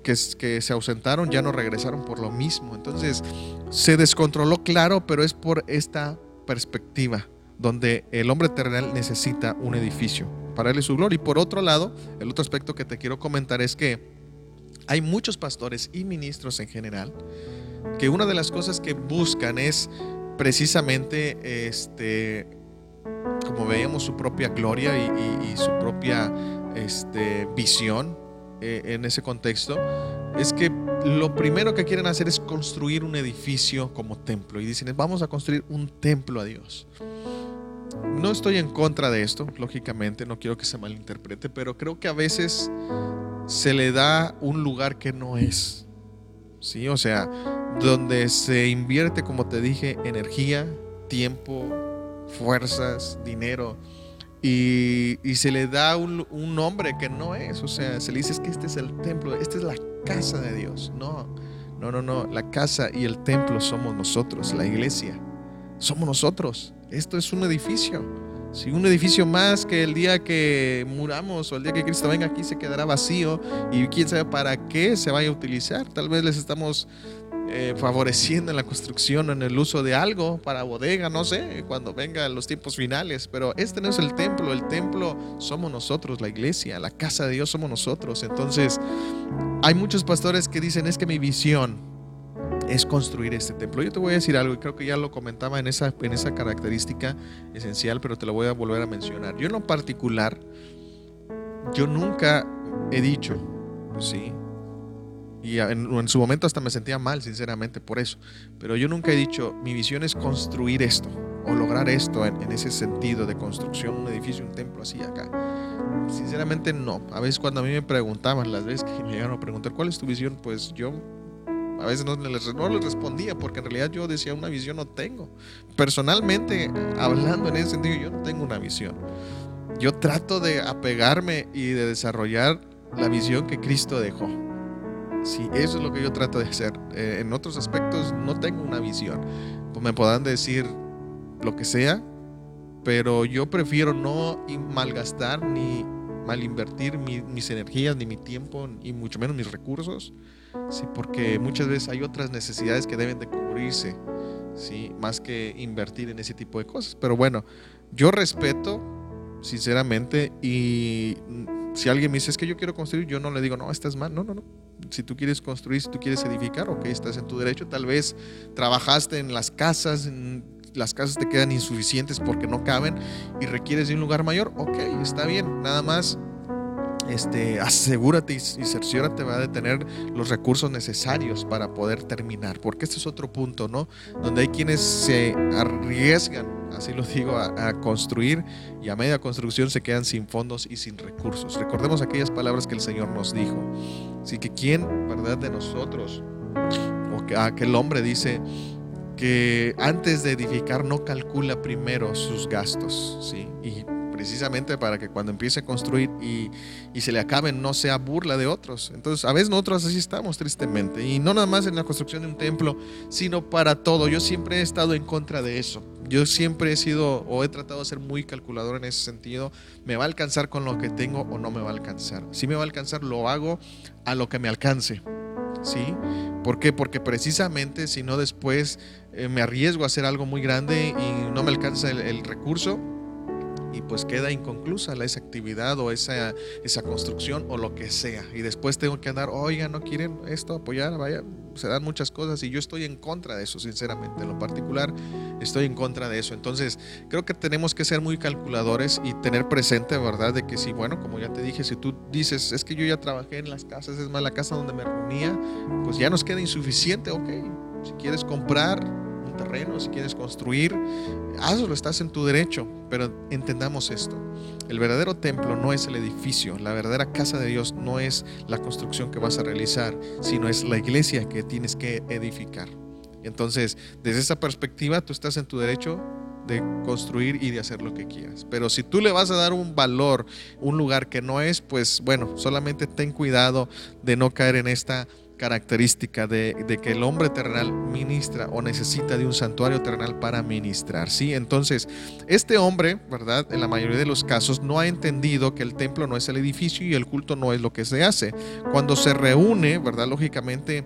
que, se ausentaron ya no regresaron por lo mismo. Entonces se descontroló, claro, pero es por esta perspectiva. donde el hombre terrenal necesita un edificio para darle su gloria. Y por otro lado, el otro aspecto que te quiero comentar es que hay muchos pastores y ministros en general que una de las cosas que buscan es precisamente este como veíamos su propia gloria y, su propia este, visión eh, en ese contexto, es que lo primero que quieren hacer es construir un edificio como templo. Y dicen, vamos a construir un templo a Dios. No estoy en contra de esto, lógicamente, no quiero que se malinterprete, pero creo que a veces se le da un lugar que no es. ¿Sí? O sea, donde se invierte, como te dije, energía, tiempo, fuerzas, dinero, y, se le da un, nombre que no es. O sea, se le dice que este es el templo, esta es la casa de Dios. No, no, no, no. La casa y el templo somos nosotros, la iglesia. Somos nosotros. Esto es un edificio. Si un edificio más que el día que muramos o el día que Cristo venga aquí se quedará vacío y quién sabe para qué se vaya a utilizar. Tal vez les estamos eh, favoreciendo en la construcción, en el uso de algo para bodega, no sé, cuando vengan los tiempos finales. Pero este no es el templo, el templo somos nosotros, la iglesia, la casa de Dios somos nosotros. Entonces, hay muchos pastores que dicen, es que mi visión es construir este templo. Yo te voy a decir algo y creo que ya lo comentaba en esa, en esa característica esencial, pero te lo voy a volver a mencionar. Yo en lo particular, yo nunca he dicho, ¿sí? Y en, su momento hasta me sentía mal, sinceramente, por eso. Pero yo nunca he dicho, mi visión es construir esto o lograr esto en, ese sentido de construcción, un edificio, un templo así acá. Sinceramente no. A veces cuando a mí me preguntaban, las veces que me llegaron a preguntar, ¿cuál es tu visión? Pues yo a veces no les, no les respondía porque en realidad yo decía, una visión no tengo. Personalmente, hablando en ese sentido, yo no tengo una visión. Yo trato de apegarme y de desarrollar la visión que Cristo dejó. Sí, eso es lo que yo trato de hacer. Eh, en otros aspectos no tengo una visión. Pues me podrán decir lo que sea, pero yo prefiero no malgastar ni malinvertir mis energías, ni mi tiempo, y mucho menos mis recursos, ¿sí? porque muchas veces hay otras necesidades que deben de cubrirse, ¿sí? más que invertir en ese tipo de cosas. Pero bueno, yo respeto, sinceramente, y si alguien me dice es que yo quiero construir, yo no le digo, no, estás mal, no, no, no si tú quieres construir, si tú quieres edificar, ok, estás en tu derecho. Tal vez trabajaste en las casas, las casas te quedan insuficientes porque no caben y requieres de un lugar mayor, ok, está bien. Nada más este, asegúrate y, cerciórate de tener los recursos necesarios para poder terminar, porque este es otro punto, ¿no? Donde hay quienes se arriesgan, así lo digo, a, construir y a media construcción se quedan sin fondos y sin recursos. Recordemos aquellas palabras que el Señor nos dijo. Así que quién, verdad, de nosotros, o que aquel hombre dice que antes de edificar no calcula primero sus gastos, ¿sí? Y precisamente para que cuando empiece a construir y, se le acaben no sea burla de otros. Entonces, a veces nosotros así estamos tristemente. Y no nada más en la construcción de un templo, sino para todo. Yo siempre he estado en contra de eso. Yo siempre he sido o he tratado de ser muy calculador en ese sentido. ¿Me va a alcanzar con lo que tengo o no me va a alcanzar? Si me va a alcanzar, lo hago a lo que me alcance. ¿Sí? ¿Por qué? Porque precisamente si no después eh, me arriesgo a hacer algo muy grande y no me alcanza el recurso, y pues queda inconclusa esa actividad o esa, esa construcción o lo que sea. Y después tengo que andar, oiga, no quieren esto apoyar, vaya, se dan muchas cosas y yo estoy en contra de eso, sinceramente. En lo particular, estoy en contra de eso. Entonces, creo que tenemos que ser muy calculadores y tener presente, ¿verdad? De que si, bueno, como ya te dije, si tú dices, es que yo ya trabajé en las casas, es más, la casa donde me reunía, pues ya nos queda insuficiente, ok. Si quieres comprar, terreno, si quieres construir, hazlo, estás en tu derecho, pero entendamos esto. El verdadero templo no es el edificio, la verdadera casa de Dios no es la construcción que vas a realizar, sino es la iglesia que tienes que edificar. Entonces, desde esa perspectiva, tú estás en tu derecho de construir y de hacer lo que quieras. Pero si tú le vas a dar un valor, un lugar que no es, pues bueno, solamente ten cuidado de no caer en esta característica de, que el hombre terrenal ministra o necesita de un santuario terrenal para ministrar. ¿sí? Entonces, este hombre, ¿verdad? En la mayoría de los casos no ha entendido que el templo no es el edificio y el culto no es lo que se hace. Cuando se reúne, ¿verdad? Lógicamente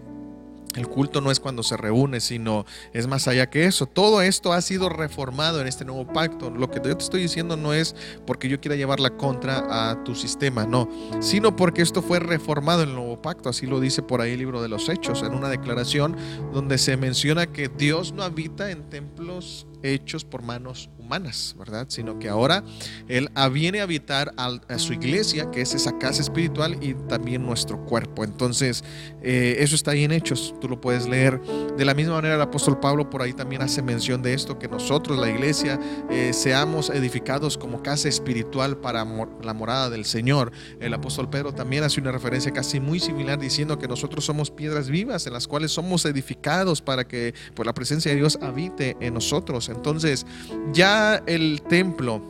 El culto no es cuando se reúne, sino es más allá que eso. Todo esto ha sido reformado en este nuevo pacto. Lo que yo te estoy diciendo no es porque yo quiera llevar la contra a tu sistema, no, sino porque esto fue reformado en el nuevo pacto. Así lo dice por ahí el libro de los Hechos, en una declaración donde se menciona que Dios no habita en templos hechos por manos humanas, ¿verdad? Sino que ahora Él viene a habitar a, su iglesia, que es esa casa espiritual, y también nuestro cuerpo. Entonces, eh, eso está ahí en Hechos, tú lo puedes leer. De la misma manera, el apóstol Pablo por ahí también hace mención de esto, que nosotros, la iglesia, eh, seamos edificados como casa espiritual para la morada del Señor. El apóstol Pedro también hace una referencia casi muy similar diciendo que nosotros somos piedras vivas en las cuales somos edificados para que por la presencia de Dios habite en nosotros. Entonces, ya el templo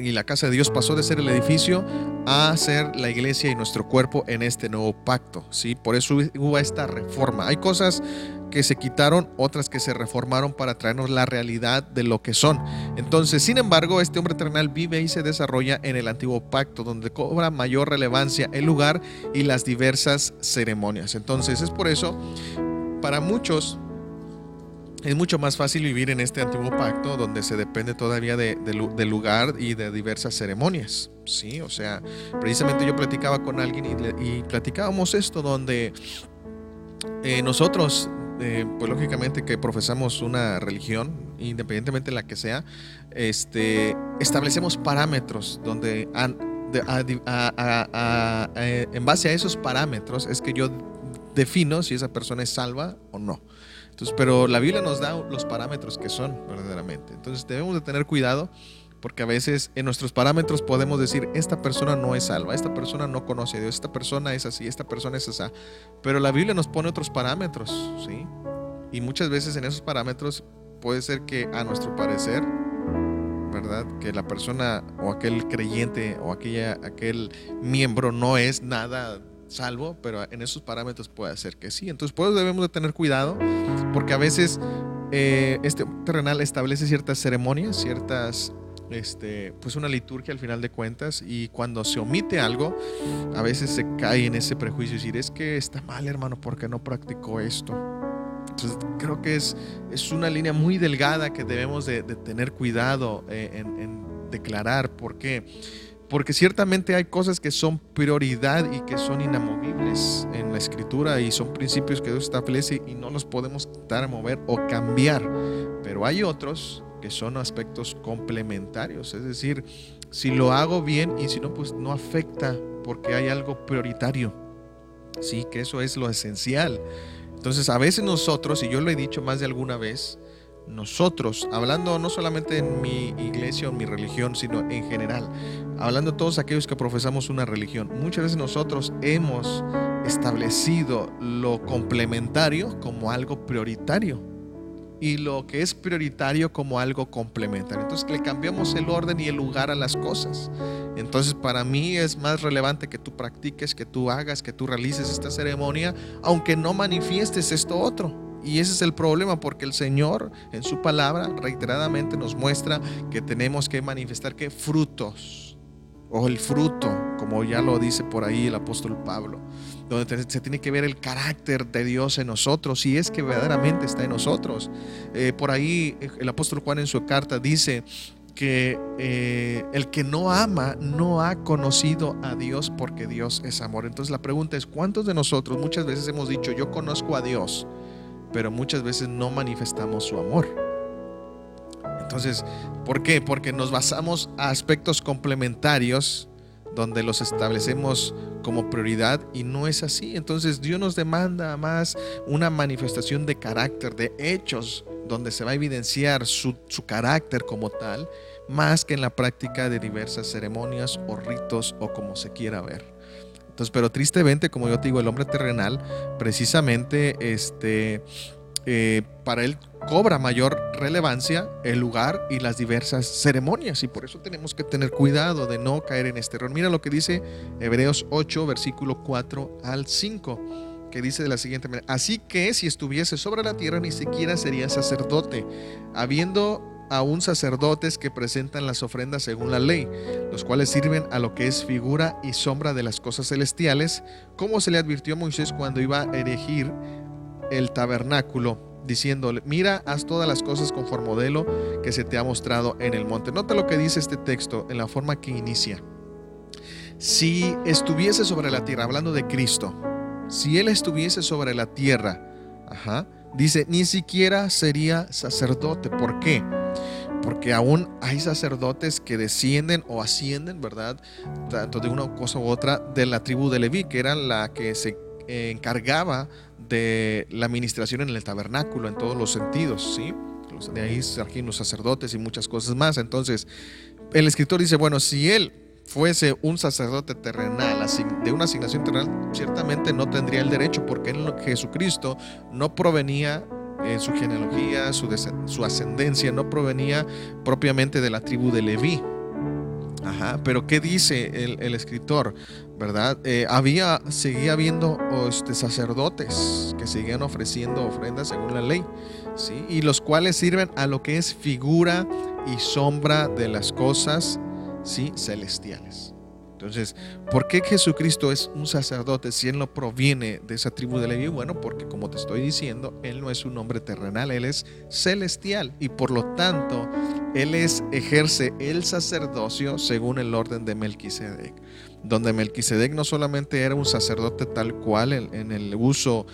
y la casa de Dios pasó de ser el edificio a ser la iglesia y nuestro cuerpo en este nuevo pacto. ¿sí? Por eso hubo esta reforma. Hay cosas que se quitaron, otras que se reformaron para traernos la realidad de lo que son. Entonces, sin embargo, este hombre terrenal vive y se desarrolla en el antiguo pacto, donde cobra mayor relevancia el lugar y las diversas ceremonias. Entonces, es por eso, para muchos, es mucho más fácil vivir en este antiguo pacto donde se depende todavía de, del lugar y de diversas ceremonias. Sí, o sea, precisamente yo platicaba con alguien y, platicábamos esto donde eh, nosotros, eh, pues lógicamente que profesamos una religión, independientemente de la que sea, este, establecemos parámetros donde eh, en base a esos parámetros es que yo defino si esa persona es salva o no. Entonces, pero la Biblia nos da los parámetros que son verdaderamente. Entonces debemos de tener cuidado porque a veces en nuestros parámetros podemos decir, esta persona no es salva, esta persona no conoce a Dios, esta persona es así, esta persona es esa. Pero la Biblia nos pone otros parámetros, ¿sí? Y muchas veces en esos parámetros puede ser que a nuestro parecer, ¿verdad? Que la persona o aquel creyente o aquella, aquel miembro no es nada salvo, pero en esos parámetros puede ser que sí. Entonces, pues debemos de tener cuidado, porque a veces eh, este terrenal establece ciertas ceremonias, ciertas, este, pues una liturgia al final de cuentas, y cuando se omite algo, a veces se cae en ese prejuicio y decir, es que está mal, hermano, porque no practicó esto. Entonces, creo que es, es una línea muy delgada que debemos de, tener cuidado eh, en, en declarar, porque porque ciertamente hay cosas que son prioridad y que son inamovibles en la escritura y son principios que Dios establece y no los podemos quitar, mover o cambiar. Pero hay otros que son aspectos complementarios. Es decir, si lo hago bien y si no, pues no afecta porque hay algo prioritario. Sí, que eso es lo esencial. Entonces, a veces nosotros, y yo lo he dicho más de alguna vez, nosotros, hablando no solamente en mi iglesia o en mi religión, sino en general, hablando todos aquellos que profesamos una religión, muchas veces nosotros hemos establecido lo complementario como algo prioritario y lo que es prioritario como algo complementario. Entonces le cambiamos el orden y el lugar a las cosas. Entonces para mí es más relevante que tú practiques, que tú hagas, que tú realices esta ceremonia, aunque no manifiestes esto otro. Y ese es el problema porque el Señor en su palabra reiteradamente nos muestra que tenemos que manifestar que frutos o el fruto, como ya lo dice por ahí el apóstol Pablo, donde se tiene que ver el carácter de Dios en nosotros, si es que verdaderamente está en nosotros. Eh, por ahí el apóstol Juan en su carta dice que eh, el que no ama no ha conocido a Dios porque Dios es amor. Entonces la pregunta es, ¿cuántos de nosotros muchas veces hemos dicho, yo conozco a Dios? pero muchas veces no manifestamos su amor. Entonces, ¿por qué? Porque nos basamos a aspectos complementarios donde los establecemos como prioridad y no es así. Entonces Dios nos demanda más una manifestación de carácter, de hechos, donde se va a evidenciar su, su carácter como tal, más que en la práctica de diversas ceremonias o ritos o como se quiera ver. Entonces, pero tristemente, como yo te digo, el hombre terrenal, precisamente, este, eh, para él cobra mayor relevancia el lugar y las diversas ceremonias. Y por eso tenemos que tener cuidado de no caer en este error. Mira lo que dice Hebreos 8, versículo 4 al 5 que dice de la siguiente manera, así que si estuviese sobre la tierra ni siquiera sería sacerdote, habiendo aún sacerdotes que presentan las ofrendas según la ley, los cuales sirven a lo que es figura y sombra de las cosas celestiales, como se le advirtió a Moisés cuando iba a erigir el tabernáculo diciéndole, mira, haz todas las cosas conforme modelo que se te ha mostrado en el monte. Nota lo que dice este texto en la forma que inicia. Si estuviese sobre la tierra, hablando de Cristo, si Él estuviese sobre la tierra, dice, ni siquiera sería sacerdote. ¿Por qué? Porque aún hay sacerdotes que descienden o ascienden, ¿verdad? Tanto de una cosa u otra, de la tribu de Leví, que era la que se encargaba de la administración en el tabernáculo en todos los sentidos, ¿sí? De ahí surgieron los sacerdotes y muchas cosas más. Entonces, el escritor dice, bueno, si él fuese un sacerdote terrenal, de una asignación terrenal, ciertamente no tendría el derecho, porque en Jesucristo no provenía en su genealogía, su, ascendencia, no provenía propiamente de la tribu de Leví. Ajá, pero ¿qué dice el, escritor? ¿Verdad? Eh, había, seguía habiendo este, sacerdotes que seguían ofreciendo ofrendas según la ley, ¿sí? Y los cuales sirven a lo que es figura y sombra de las cosas celestiales. Entonces, ¿por qué Jesucristo es un sacerdote si Él no proviene de esa tribu de Leví? Bueno, porque como te estoy diciendo, Él no es un hombre terrenal, Él es celestial y por lo tanto, Él es, ejerce el sacerdocio según el orden de Melquisedec, donde Melquisedec no solamente era un sacerdote tal cual en el uso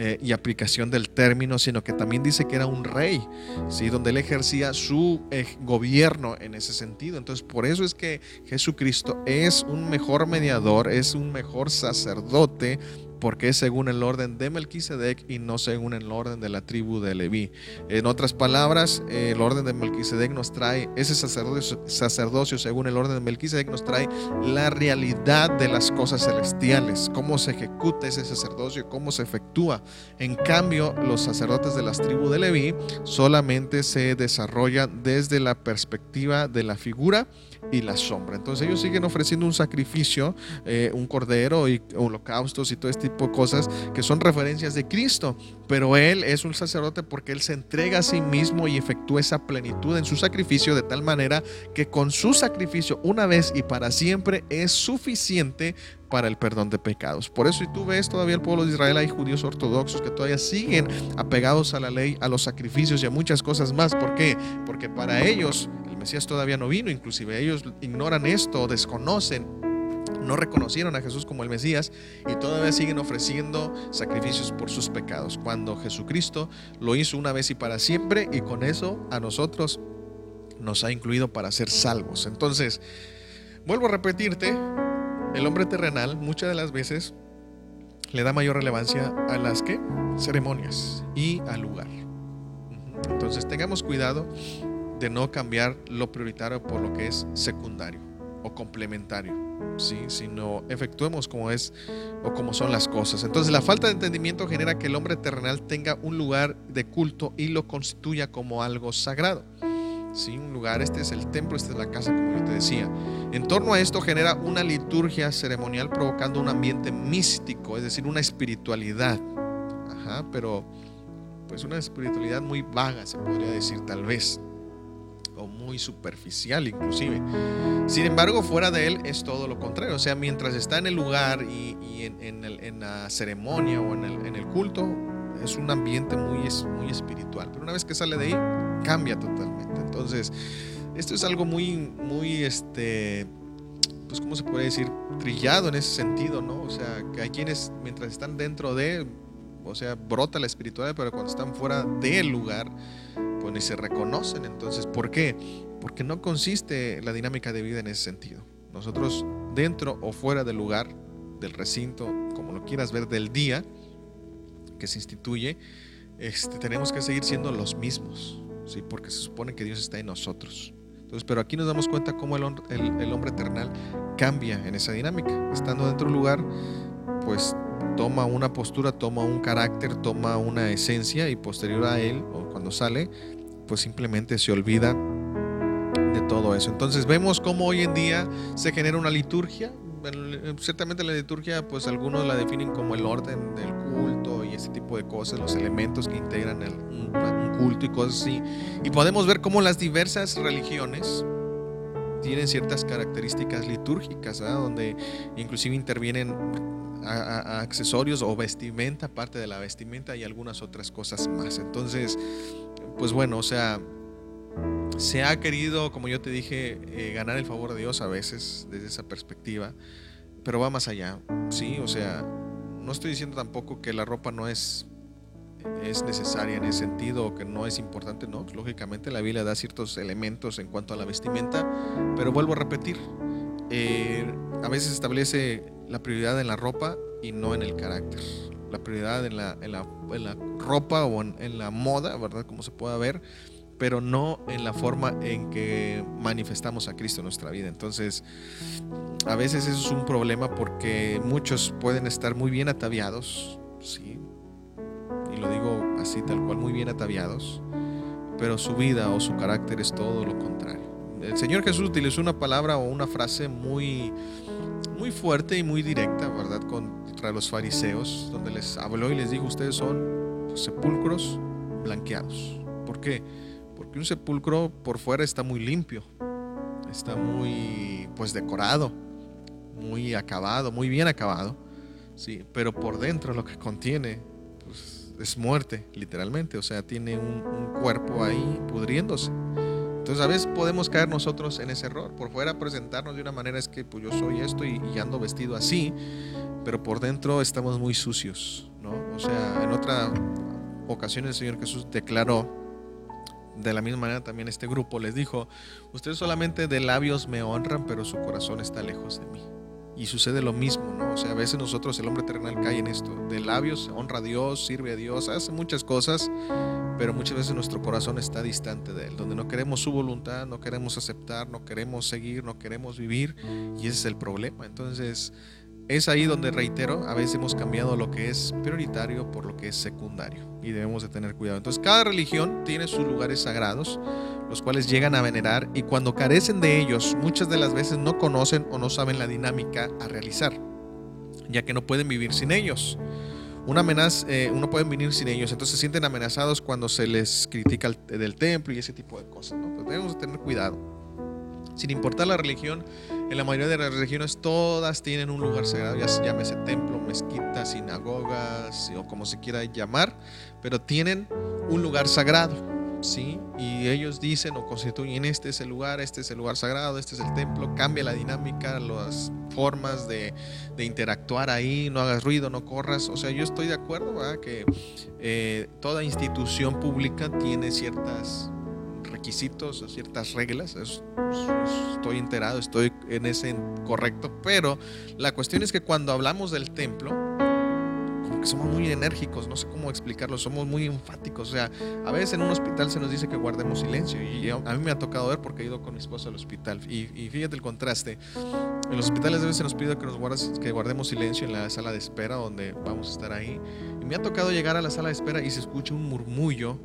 eh, y aplicación del término, sino que también dice que era un rey, ¿sí? donde él ejercía su eh, gobierno en ese sentido. Entonces, por eso es que Jesucristo es un mejor mediador, es un mejor sacerdote porque es según el orden de Melquisedec y no según el orden de la tribu de Leví. En otras palabras, el orden de Melquisedec nos trae, ese sacerdocio, sacerdocio según el orden de Melquisedec nos trae la realidad de las cosas celestiales, cómo se ejecuta ese sacerdocio, cómo se efectúa. En cambio, los sacerdotes de las tribus de Leví solamente se desarrollan desde la perspectiva de la figura y la sombra. Entonces ellos siguen ofreciendo un sacrificio, eh, un cordero y holocaustos y todo este tipo de cosas que son referencias de Cristo. Pero Él es un sacerdote porque Él se entrega a sí mismo y efectúa esa plenitud en su sacrificio de tal manera que con su sacrificio una vez y para siempre es suficiente para el perdón de pecados. Por eso, y tú ves todavía el pueblo de Israel, hay judíos ortodoxos que todavía siguen apegados a la ley, a los sacrificios y a muchas cosas más. ¿Por qué? Porque para ellos Mesías todavía no vino, inclusive ellos ignoran esto, desconocen, no reconocieron a Jesús como el Mesías y todavía siguen ofreciendo sacrificios por sus pecados, cuando Jesucristo lo hizo una vez y para siempre y con eso a nosotros nos ha incluido para ser salvos. Entonces, vuelvo a repetirte, el hombre terrenal muchas de las veces le da mayor relevancia a las que ceremonias y al lugar. Entonces tengamos cuidado de no cambiar lo prioritario por lo que es secundario o complementario, ¿sí? sino efectuemos como es o como son las cosas. Entonces la falta de entendimiento genera que el hombre terrenal tenga un lugar de culto y lo constituya como algo sagrado. ¿Sí? Un lugar, este es el templo, esta es la casa, como yo te decía. En torno a esto genera una liturgia ceremonial provocando un ambiente místico, es decir, una espiritualidad. Ajá, pero pues una espiritualidad muy vaga, se podría decir tal vez o muy superficial inclusive. Sin embargo, fuera de él es todo lo contrario. O sea, mientras está en el lugar y, en, la ceremonia o en el, culto, es un ambiente muy, muy espiritual. Pero una vez que sale de ahí, cambia totalmente. Entonces, esto es algo muy, muy, este, pues, ¿cómo se puede decir? Trillado en ese sentido, ¿no? O sea, que hay quienes, mientras están dentro de, o sea, brota la espiritualidad, pero cuando están fuera del lugar, pues ni se reconocen. Entonces, ¿por qué? Porque no consiste la dinámica de vida en ese sentido. Nosotros, dentro o fuera del lugar, del recinto, como lo quieras ver, del día que se instituye, este, tenemos que seguir siendo los mismos, ¿sí? porque se supone que Dios está en nosotros. Entonces, pero aquí nos damos cuenta cómo el, el, el hombre eternal cambia en esa dinámica. Estando dentro del lugar, pues toma una postura, toma un carácter, toma una esencia y posterior a él, o cuando sale, pues simplemente se olvida de todo eso. Entonces vemos cómo hoy en día se genera una liturgia. ciertamente la liturgia, pues algunos la definen como el orden del culto y ese tipo de cosas, los elementos que integran el, un, culto y cosas así. Y podemos ver cómo las diversas religiones tienen ciertas características litúrgicas, donde inclusive intervienen accesorios o vestimenta, aparte de la vestimenta y algunas otras cosas más. Entonces, pues bueno, o sea, se ha querido, como yo te dije, eh, ganar el favor de Dios a veces desde esa perspectiva, pero va más allá, ¿sí? O sea, no estoy diciendo tampoco que la ropa no es, es necesaria en ese sentido o que no es importante, no, lógicamente la Biblia da ciertos elementos en cuanto a la vestimenta, pero vuelvo a repetir, eh, a veces establece la prioridad en la ropa y no en el carácter. La prioridad en la, en la, en la ropa o en, en, la moda, ¿verdad? Como se pueda ver, pero no en la forma en que manifestamos a Cristo en nuestra vida. Entonces, a veces eso es un problema porque muchos pueden estar muy bien ataviados, ¿sí? Y lo digo así, tal cual, muy bien ataviados, pero su vida o su carácter es todo lo contrario. El Señor Jesús utilizó una palabra o una frase muy, muy fuerte y muy directa, ¿verdad?, contra los fariseos, donde les habló y les dijo, ustedes son sepulcros blanqueados. ¿Por qué? Porque un sepulcro por fuera está muy limpio, está muy pues decorado, muy acabado, muy bien acabado, sí, pero por dentro lo que contiene pues, es muerte, literalmente, o sea, tiene un, un cuerpo ahí pudriéndose. Entonces a veces podemos caer nosotros en ese error. Por fuera presentarnos de una manera es que pues yo soy esto y, y, ando vestido así, pero por dentro estamos muy sucios, ¿no? O sea, en otra ocasión el Señor Jesús declaró de la misma manera también este grupo les dijo, ustedes solamente de labios me honran, pero su corazón está lejos de mí. Y sucede lo mismo, ¿no? O sea, a veces nosotros, el hombre terrenal, cae en esto. De labios honra a Dios, sirve a Dios, hace muchas cosas, pero muchas veces nuestro corazón está distante de Él, donde no queremos su voluntad, no queremos aceptar, no queremos seguir, no queremos vivir, y ese es el problema. Entonces, es ahí donde reitero, a veces hemos cambiado lo que es prioritario por lo que es secundario y debemos de tener cuidado. Entonces cada religión tiene sus lugares sagrados, los cuales llegan a venerar y cuando carecen de ellos muchas de las veces no conocen o no saben la dinámica a realizar, ya que no pueden vivir sin ellos. Una amenaza, eh, uno puede vivir sin ellos, entonces se sienten amenazados cuando se les critica el, del templo y ese tipo de cosas. ¿no? Pues debemos de tener cuidado. Sin importar la religión, en la mayoría de las religiones todas tienen un lugar sagrado, ya se llame ese templo, mezquita, sinagogas o como se quiera llamar, pero tienen un lugar sagrado, ¿sí? Y ellos dicen o constituyen, este es el lugar, este es el lugar sagrado, este es el templo, cambia la dinámica, las formas de, interactuar ahí, no hagas ruido, no corras, o sea, yo estoy de acuerdo. Que eh, toda institución pública tiene ciertas requisitos o ciertas reglas, estoy enterado, estoy en ese correcto, pero la cuestión es que cuando hablamos del templo, como que somos muy enérgicos, no sé cómo explicarlo, somos muy enfáticos, o sea, a veces en un hospital se nos dice que guardemos silencio y a mí me ha tocado ver porque he ido con mi esposa al hospital y, y fíjate el contraste, en los hospitales a veces se nos pide que, nos guardas, que guardemos silencio en la sala de espera donde vamos a estar ahí y me ha tocado llegar a la sala de espera y se escucha un murmullo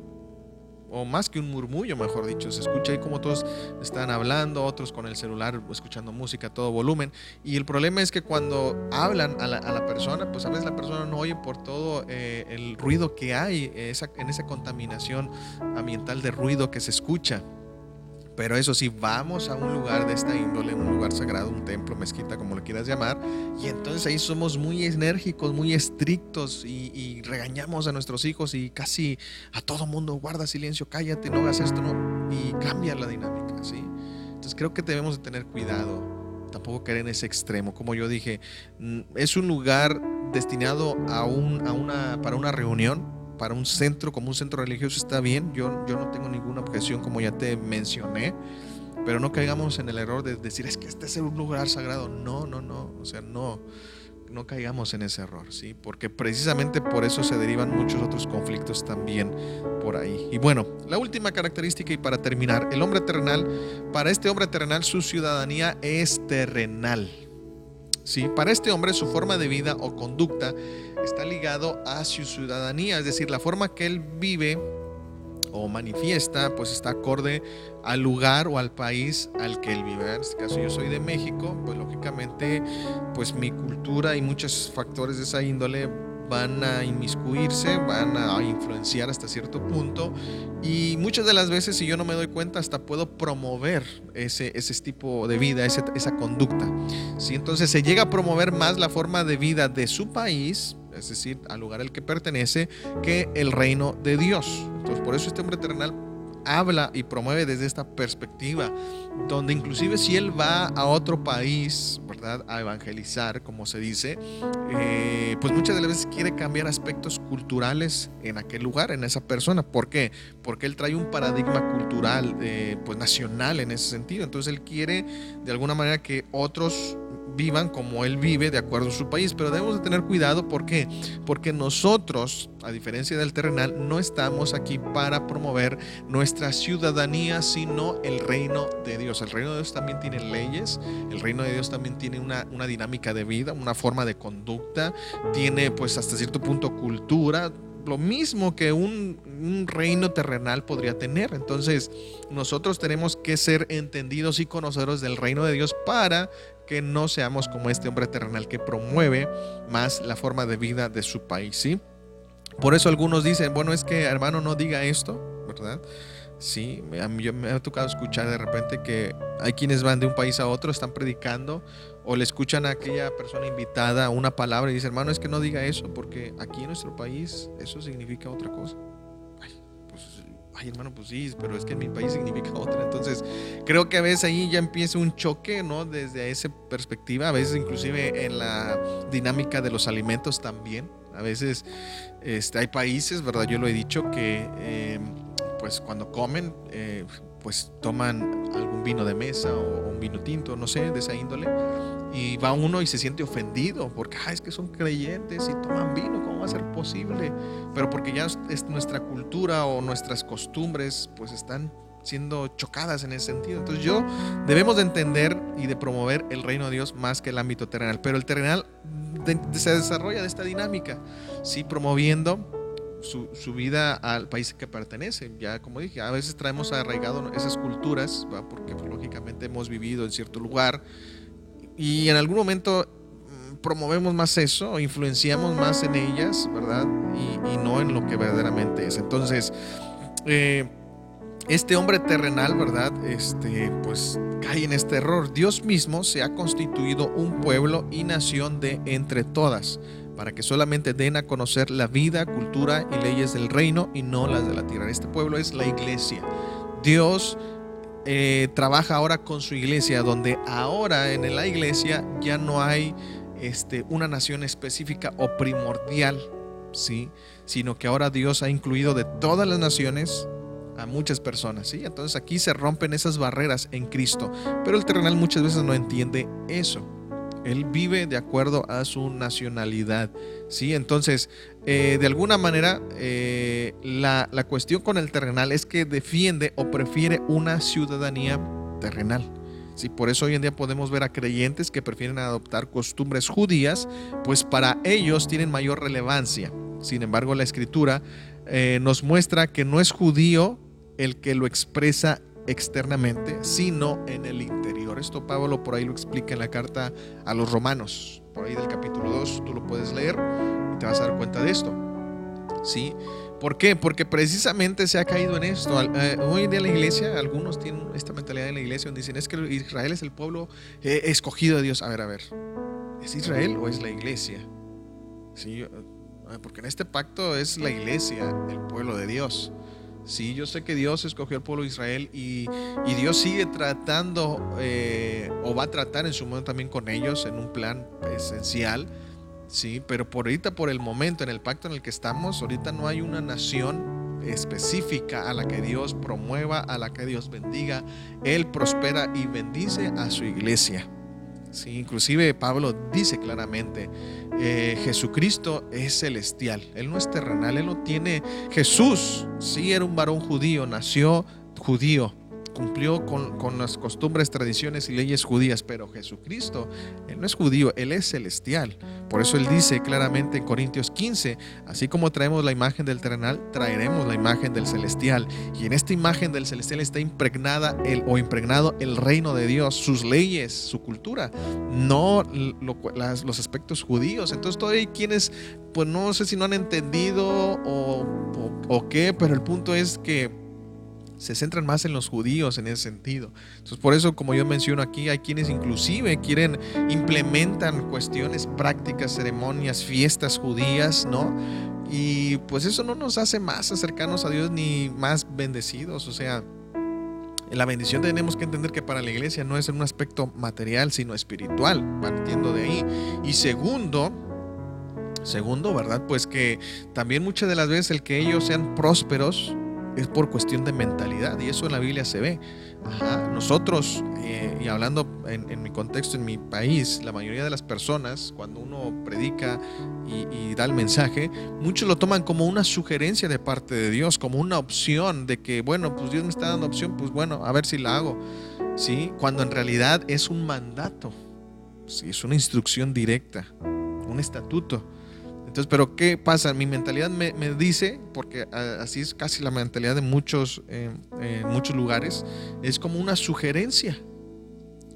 o más que un murmullo, mejor dicho. Se escucha ahí como todos están hablando, otros con el celular escuchando música a todo volumen. Y el problema es que cuando hablan a la, persona, pues a veces la persona no oye por todo eh, el ruido que hay, en esa contaminación ambiental de ruido que se escucha. Pero eso sí, vamos a un lugar de esta índole, un lugar sagrado, un templo, mezquita, como lo quieras llamar, y entonces ahí somos muy enérgicos, muy estrictos y, regañamos a nuestros hijos y casi a todo mundo, guarda silencio, cállate, no hagas esto, no, y cambia la dinámica, ¿sí? Entonces creo que debemos de tener cuidado, tampoco caer en ese extremo, como yo dije, es un lugar destinado a, un, a una, para una reunión, para un centro, como un centro religioso, está bien. Yo, yo no tengo ninguna objeción, como ya te mencioné. Pero no caigamos en el error de decir, es que este es un lugar sagrado. No, no, no. O sea, no, no caigamos en ese error, ¿sí? Porque precisamente por eso se derivan muchos otros conflictos también por ahí. Y bueno, la última característica y para terminar, el hombre terrenal, para este hombre terrenal su ciudadanía es terrenal. ¿Sí? Para este hombre su forma de vida o conducta está ligado a su ciudadanía, es decir, la forma que él vive o manifiesta, pues está acorde al lugar o al país al que él vive. En este caso yo soy de México, pues lógicamente, pues mi cultura y muchos factores de esa índole van a inmiscuirse, van a influenciar hasta cierto punto y muchas de las veces si yo no me doy cuenta hasta puedo promover ese, ese tipo de vida, esa conducta. ¿sí? Entonces se llega a promover más la forma de vida de su país, es decir, al lugar al que pertenece, que el reino de Dios. Entonces por eso este hombre terrenal habla y promueve desde esta perspectiva, donde inclusive si él va a otro país, ¿verdad? A evangelizar, como se dice, eh, pues muchas de las veces quiere cambiar aspectos culturales en aquel lugar, en esa persona. ¿Por qué? Porque él trae un paradigma cultural, eh, pues nacional en ese sentido. Entonces él quiere de alguna manera que otros vivan como él vive de acuerdo a su país, pero debemos de tener cuidado, ¿por qué? Porque nosotros, a diferencia del terrenal, no estamos aquí para promover nuestra ciudadanía, sino el reino de Dios. El reino de Dios también tiene leyes, el reino de Dios también tiene una, una dinámica de vida, una forma de conducta, tiene pues hasta cierto punto cultura, lo mismo que un, reino terrenal podría tener. Entonces, nosotros tenemos que ser entendidos y conocedores del reino de Dios para que no seamos como este hombre terrenal que promueve más la forma de vida de su país, ¿sí? Por eso algunos dicen, bueno, es que hermano no diga esto, ¿verdad? Sí, me, me ha tocado escuchar de repente que hay quienes van de un país a otro, están predicando o le escuchan a aquella persona invitada una palabra y dicen, hermano, es que no diga eso porque aquí en nuestro país eso significa otra cosa. Ay, hermano, pues sí, pero es que en mi país significa otra. Entonces, creo que a veces ahí ya empieza un choque, ¿no? Desde esa perspectiva, a veces inclusive en la dinámica de los alimentos también. A veces este, hay países, ¿verdad? Yo lo he dicho, que eh, pues cuando comen, eh, pues toman algún vino de mesa o un vino tinto, no sé, de esa índole y va uno y se siente ofendido porque es que son creyentes y toman vino, ¿cómo va a ser posible? Pero porque ya es nuestra cultura o nuestras costumbres pues están siendo chocadas en ese sentido. Entonces yo debemos de entender y de promover el reino de Dios más que el ámbito terrenal. Pero el terrenal se desarrolla de esta dinámica, sí, promoviendo su, su, vida al país que pertenece. Ya como dije, a veces traemos arraigado esas culturas, porque pues, lógicamente hemos vivido en cierto lugar y en algún momento mm, promovemos más eso, influenciamos más en ellas, ¿verdad? Y, no en lo que verdaderamente es. Entonces, eh, este hombre terrenal, ¿verdad? Este, pues cae en este error. Dios mismo se ha constituido un pueblo y nación de entre todas, para que solamente den a conocer la vida, cultura y leyes del reino y no las de la tierra. Este pueblo es la iglesia. Dios eh, trabaja ahora con su iglesia, donde ahora en la iglesia ya no hay este, una nación específica o primordial, ¿sí? sino que ahora Dios ha incluido de todas las naciones a muchas personas. ¿sí? Entonces aquí se rompen esas barreras en Cristo, pero el terrenal muchas veces no entiende eso. Él vive de acuerdo a su nacionalidad. ¿sí? Entonces, eh, de alguna manera, eh, la, cuestión con el terrenal es que defiende o prefiere una ciudadanía terrenal. ¿sí? Por eso hoy en día podemos ver a creyentes que prefieren adoptar costumbres judías, pues para ellos tienen mayor relevancia. Sin embargo, la escritura eh, nos muestra que no es judío el que lo expresa externamente, sino en el interior. Esto Pablo por ahí lo explica en la carta a los romanos, por ahí del capítulo 2, tú lo puedes leer y te vas a dar cuenta de esto. ¿Sí? ¿Por qué? Porque precisamente se ha caído en esto. Eh, hoy en día la iglesia, algunos tienen esta mentalidad en la iglesia donde dicen es que Israel es el pueblo eh, escogido de Dios. A ver, a ver, ¿es Israel o es la iglesia? Sí, eh, porque en este pacto es la iglesia, el pueblo de Dios. Sí, yo sé que Dios escogió al pueblo de Israel y, Dios sigue tratando eh, o va a tratar en su momento también con ellos en un plan esencial. Sí, pero por ahorita, por el momento, en el pacto en el que estamos, ahorita no hay una nación específica a la que Dios promueva, a la que Dios bendiga. Él prospera y bendice a su iglesia. Sí, inclusive Pablo dice claramente, eh, Jesucristo es celestial, Él no es terrenal, Él no tiene... Jesús sí era un varón judío, nació judío, cumplió con, con, las costumbres, tradiciones y leyes judías, pero Jesucristo, Él no es judío, Él es celestial. Por eso Él dice claramente en Corintios 15, así como traemos la imagen del terrenal, traeremos la imagen del celestial. Y en esta imagen del celestial está impregnada el, o impregnado el reino de Dios, sus leyes, su cultura, no los aspectos judíos. Entonces todavía hay quienes, pues no sé si no han entendido o, o qué, pero el punto es que se centran más en los judíos en ese sentido. Entonces, por eso, como yo menciono aquí, hay quienes inclusive quieren, implementan cuestiones prácticas, ceremonias, fiestas judías, ¿no? Y pues eso no nos hace más cercanos a Dios ni más bendecidos. O sea, la bendición tenemos que entender que para la iglesia no es en un aspecto material, sino espiritual, partiendo de ahí. Y segundo, segundo, ¿verdad? Pues que también muchas de las veces el que ellos sean prósperos, es por cuestión de mentalidad y eso en la Biblia se ve. Nosotros, eh, y hablando en, mi contexto, en mi país, la mayoría de las personas, cuando uno predica y, da el mensaje, muchos lo toman como una sugerencia de parte de Dios, como una opción de que, bueno, pues Dios me está dando opción, pues bueno, a ver si la hago. ¿Sí? Cuando en realidad es un mandato, ¿sí? es una instrucción directa, un estatuto. Entonces, pero ¿qué pasa? Mi mentalidad me, dice, porque así es casi la mentalidad de muchos, muchos lugares, es como una sugerencia.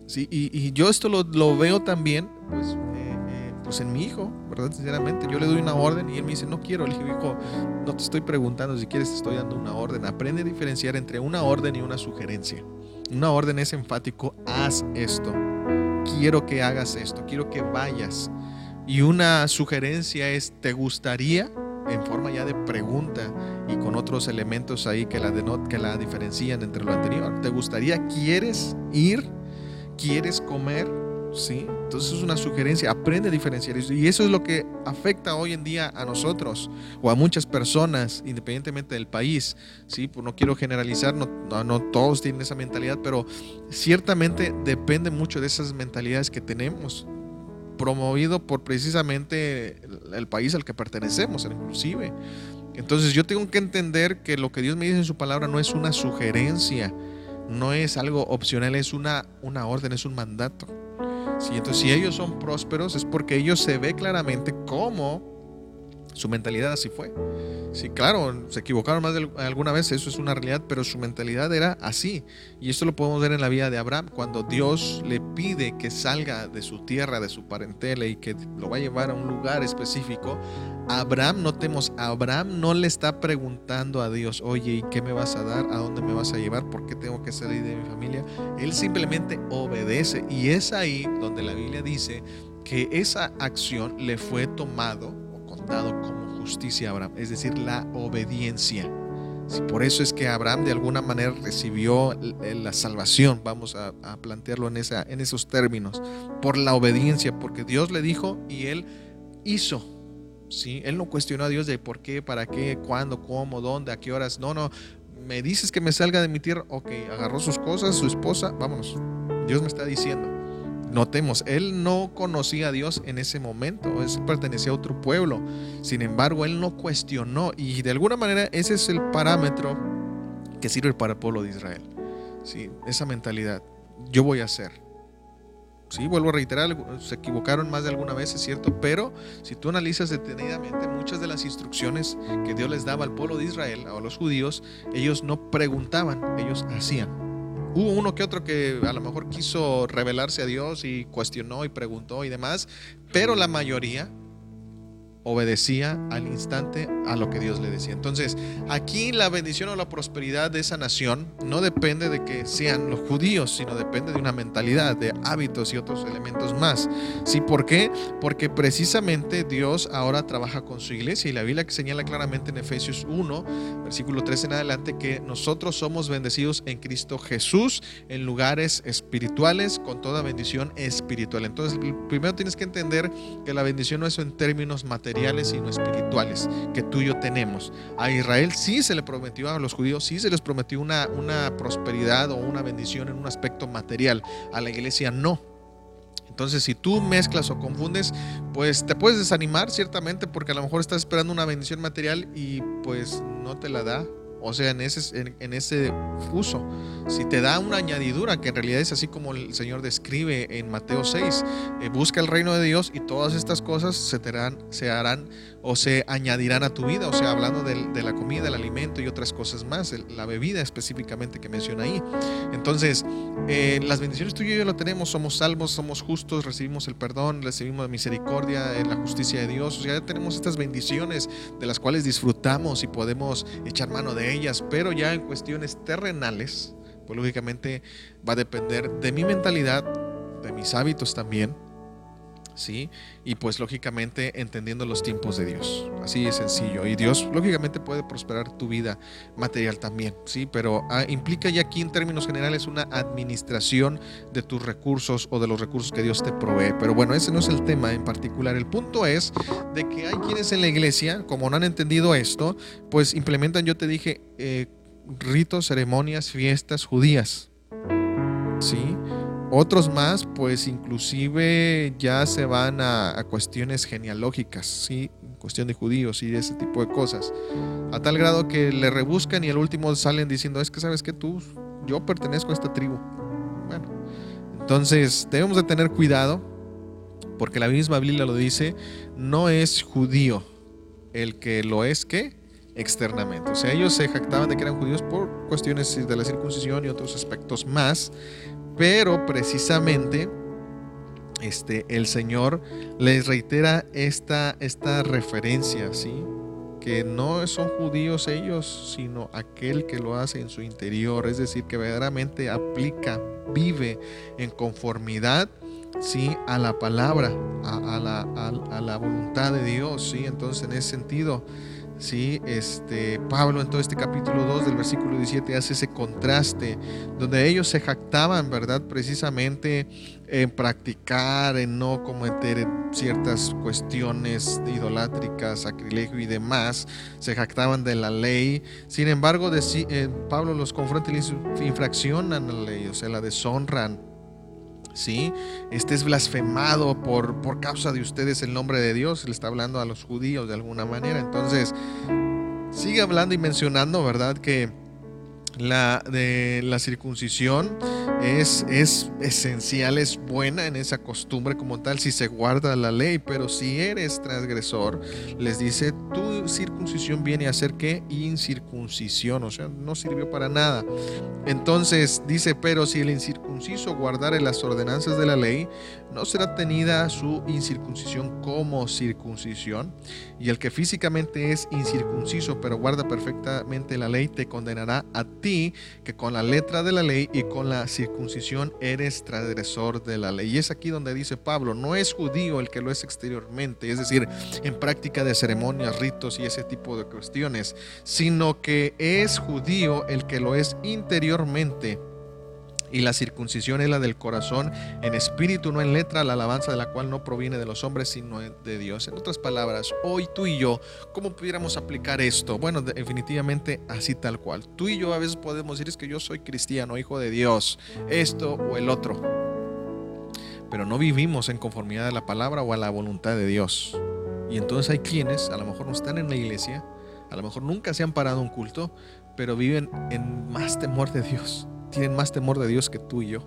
¿sí? Y, yo esto lo, veo también, pues, eh, eh, pues en mi hijo, ¿verdad? Sinceramente, yo le doy una orden y él me dice, no quiero. Le digo, hijo, no te estoy preguntando, si quieres te estoy dando una orden. Aprende a diferenciar entre una orden y una sugerencia. Una orden es enfático, haz esto. Quiero que hagas esto, quiero que vayas. Y una sugerencia es, ¿te gustaría? En forma ya de pregunta y con otros elementos ahí que la, denot, que la diferencian entre lo anterior. ¿Te gustaría? ¿Quieres ir? ¿Quieres comer? ¿Sí? Entonces es una sugerencia, aprende a diferenciar. Y eso es lo que afecta hoy en día a nosotros o a muchas personas, independientemente del país. ¿sí? Pues no quiero generalizar, no todos tienen esa mentalidad, pero ciertamente depende mucho de esas mentalidades que tenemos promovido por precisamente el, país al que pertenecemos, inclusive. Entonces yo tengo que entender que lo que Dios me dice en su palabra no es una sugerencia, no es algo opcional, es una, una orden, es un mandato. Sí, entonces si ellos son prósperos es porque ellos se ve claramente cómo su mentalidad así fue. Sí, claro, se equivocaron más de alguna vez, eso es una realidad, pero su mentalidad era así. Y esto lo podemos ver en la vida de Abraham, cuando Dios le pide que salga de su tierra, de su parentela y que lo va a llevar a un lugar específico. Abraham, notemos, Abraham no le está preguntando a Dios, oye, ¿y qué me vas a dar? ¿A dónde me vas a llevar? ¿Por qué tengo que salir de mi familia? Él simplemente obedece. Y es ahí donde la Biblia dice que esa acción le fue tomado dado como justicia a Abraham, es decir, la obediencia. por eso es que Abraham de alguna manera recibió la salvación, vamos a, plantearlo en esos términos, por la obediencia, porque Dios le dijo y él hizo. ¿sí? Él no cuestionó a Dios de por qué, para qué, cuándo, cómo, dónde, a qué horas. No, no, me dices que me salga de mi tierra. Ok, agarró sus cosas, su esposa, vámonos. Dios me está diciendo. Notemos, él no conocía a Dios en ese momento, él pertenecía a otro pueblo. Sin embargo, él no cuestionó y de alguna manera ese es el parámetro que sirve para el pueblo de Israel. ¿sí? Esa mentalidad, yo voy a hacer. Sí, vuelvo a reiterar, se equivocaron más de alguna vez, es cierto, pero si tú analizas detenidamente muchas de las instrucciones que Dios les daba al pueblo de Israel, a los judíos, ellos no preguntaban, ellos hacían. Hubo uno que otro que a lo mejor quiso revelarse a Dios y cuestionó y preguntó y demás, pero la mayoría obedecía al instante a lo que Dios le decía. Entonces, aquí la bendición o la prosperidad de esa nación no depende de que sean los judíos, sino depende de una mentalidad, de hábitos y otros elementos más. ¿Sí? ¿Por qué? Porque precisamente Dios ahora trabaja con su iglesia y la Biblia que señala claramente en Efesios 1, versículo 3 en adelante, que nosotros somos bendecidos en Cristo Jesús en lugares espirituales con toda bendición espiritual. Entonces, primero tienes que entender que la bendición no es en términos materiales, sino espirituales que tú y yo tenemos. A Israel sí se le prometió, a los judíos sí se les prometió una, una prosperidad o una bendición en un aspecto material. A la iglesia no. Entonces, si tú mezclas o confundes, pues te puedes desanimar ciertamente porque a lo mejor estás esperando una bendición material y pues no te la da o sea, en ese, en, ese uso. Si te da una añadidura, que en realidad es así como el Señor describe en Mateo 6, eh, busca el reino de Dios y todas estas cosas se, se harán o se añadirán a tu vida, o sea, hablando de, la comida, el alimento y otras cosas más, la bebida específicamente que menciona ahí. Entonces, eh, las bendiciones tú y yo lo tenemos, somos salvos, somos justos, recibimos el perdón, recibimos misericordia en la justicia de Dios, o sea, ya tenemos estas bendiciones de las cuales disfrutamos y podemos echar mano de ellas, pero ya en cuestiones terrenales, pues lógicamente va a depender de mi mentalidad, de mis hábitos también, ¿sí? Y pues lógicamente entendiendo los tiempos de Dios. Así de sencillo. Y Dios lógicamente puede prosperar tu vida material también, ¿sí? Pero ah, implica ya aquí en términos generales una administración de tus recursos o de los recursos que Dios te provee. Pero bueno, ese no es el tema en particular. El punto es de que hay quienes en la iglesia, como no han entendido esto, pues implementan, yo te dije, eh, ritos, ceremonias, fiestas judías. ¿Sí? Otros más, pues inclusive ya se van a, cuestiones genealógicas, ¿sí? cuestión de judíos y ese tipo de cosas. A tal grado que le rebuscan y al último salen diciendo, es que sabes que tú, yo pertenezco a esta tribu. Bueno, entonces debemos de tener cuidado, porque la misma Biblia lo dice, no es judío el que lo es que externamente. O sea, ellos se jactaban de que eran judíos por cuestiones de la circuncisión y otros aspectos más, pero precisamente este, el Señor les reitera esta, esta referencia, ¿sí? que no son judíos ellos, sino aquel que lo hace en su interior, es decir, que verdaderamente aplica, vive en conformidad ¿sí? a la palabra, a, la, a la, voluntad de Dios. ¿sí? Entonces, en ese sentido, ¿sí? Este, Pablo en todo este capítulo 2 del versículo 17 hace ese contraste donde ellos se jactaban, ¿verdad? Precisamente en practicar, en no cometer ciertas cuestiones idolátricas, sacrilegio y demás, se jactaban de la ley. Sin embargo, eh, Pablo los confronta y les infraccionan la ley, o sea, la deshonran. ¿Sí? Este es blasfemado por, por causa de ustedes el nombre de Dios, le está hablando a los judíos de alguna manera. Entonces, sigue hablando y mencionando, ¿verdad? Que la de la circuncisión es, es esencial, es buena en esa costumbre como tal si se guarda la ley, pero si eres transgresor, les dice, tu circuncisión viene a ser que incircuncisión, o sea, no sirvió para nada. Entonces dice, pero si el incircunciso guardare las ordenanzas de la ley, no será tenida su incircuncisión como circuncisión, y el que físicamente es incircunciso, pero guarda perfectamente la ley, te condenará a ti, que con la letra de la ley y con la circuncisión eres transgresor de la ley. Y es aquí donde dice Pablo, no es judío el que lo es exteriormente, es decir, en práctica de ceremonias, ritos y ese tipo de cuestiones, sino que es judío el que lo es interiormente y la circuncisión es la del corazón, en espíritu, no en letra, la alabanza de la cual no proviene de los hombres, sino de Dios. En otras palabras, hoy tú y yo, ¿cómo pudiéramos aplicar esto? Bueno, definitivamente así tal cual. Tú y yo a veces podemos decir es que yo soy cristiano, hijo de Dios, esto o el otro. Pero no vivimos en conformidad a la palabra o a la voluntad de Dios. Y entonces hay quienes a lo mejor no están en la iglesia, a lo mejor nunca se han parado un culto, pero viven en más temor de Dios tienen más temor de Dios que tú y yo.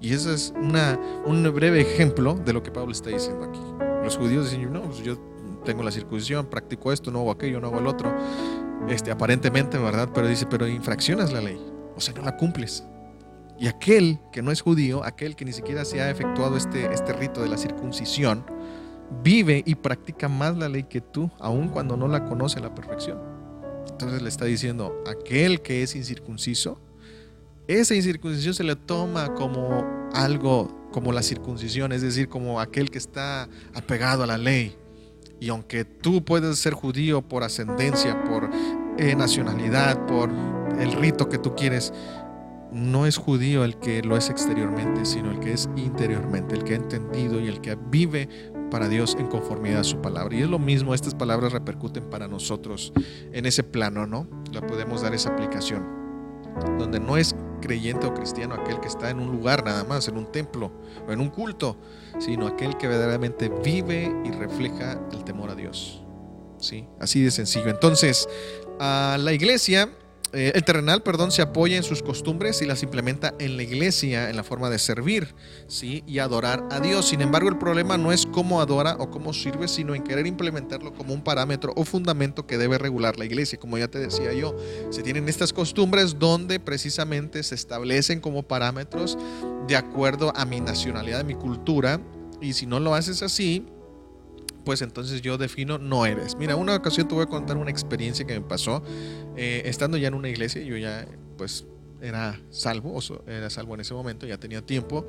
Y ese es una, un breve ejemplo de lo que Pablo está diciendo aquí. Los judíos dicen, no, pues yo tengo la circuncisión, practico esto, no hago aquello, no hago el otro. Este, aparentemente, ¿verdad? Pero dice, pero infraccionas la ley, o sea, no la cumples. Y aquel que no es judío, aquel que ni siquiera se ha efectuado este, este rito de la circuncisión, vive y practica más la ley que tú, aun cuando no la conoce a la perfección. Entonces le está diciendo, aquel que es incircunciso, esa incircuncisión se le toma como algo, como la circuncisión, es decir, como aquel que está apegado a la ley. Y aunque tú puedes ser judío por ascendencia, por eh, nacionalidad, por el rito que tú quieres, no es judío el que lo es exteriormente, sino el que es interiormente, el que ha entendido y el que vive para Dios en conformidad a su palabra. Y es lo mismo, estas palabras repercuten para nosotros en ese plano, ¿no? La podemos dar esa aplicación donde no es creyente o cristiano aquel que está en un lugar nada más, en un templo o en un culto, sino aquel que verdaderamente vive y refleja el temor a Dios. ¿Sí? Así de sencillo. Entonces, a la iglesia eh, el terrenal, perdón, se apoya en sus costumbres y las implementa en la iglesia en la forma de servir, ¿sí? Y adorar a Dios. Sin embargo, el problema no es cómo adora o cómo sirve, sino en querer implementarlo como un parámetro o fundamento que debe regular la iglesia. Como ya te decía yo, se tienen estas costumbres donde precisamente se establecen como parámetros de acuerdo a mi nacionalidad, a mi cultura, y si no lo haces así, pues entonces yo defino no eres. Mira, una ocasión te voy a contar una experiencia que me pasó eh, estando ya en una iglesia, yo ya pues era salvo, o era salvo en ese momento, ya tenía tiempo.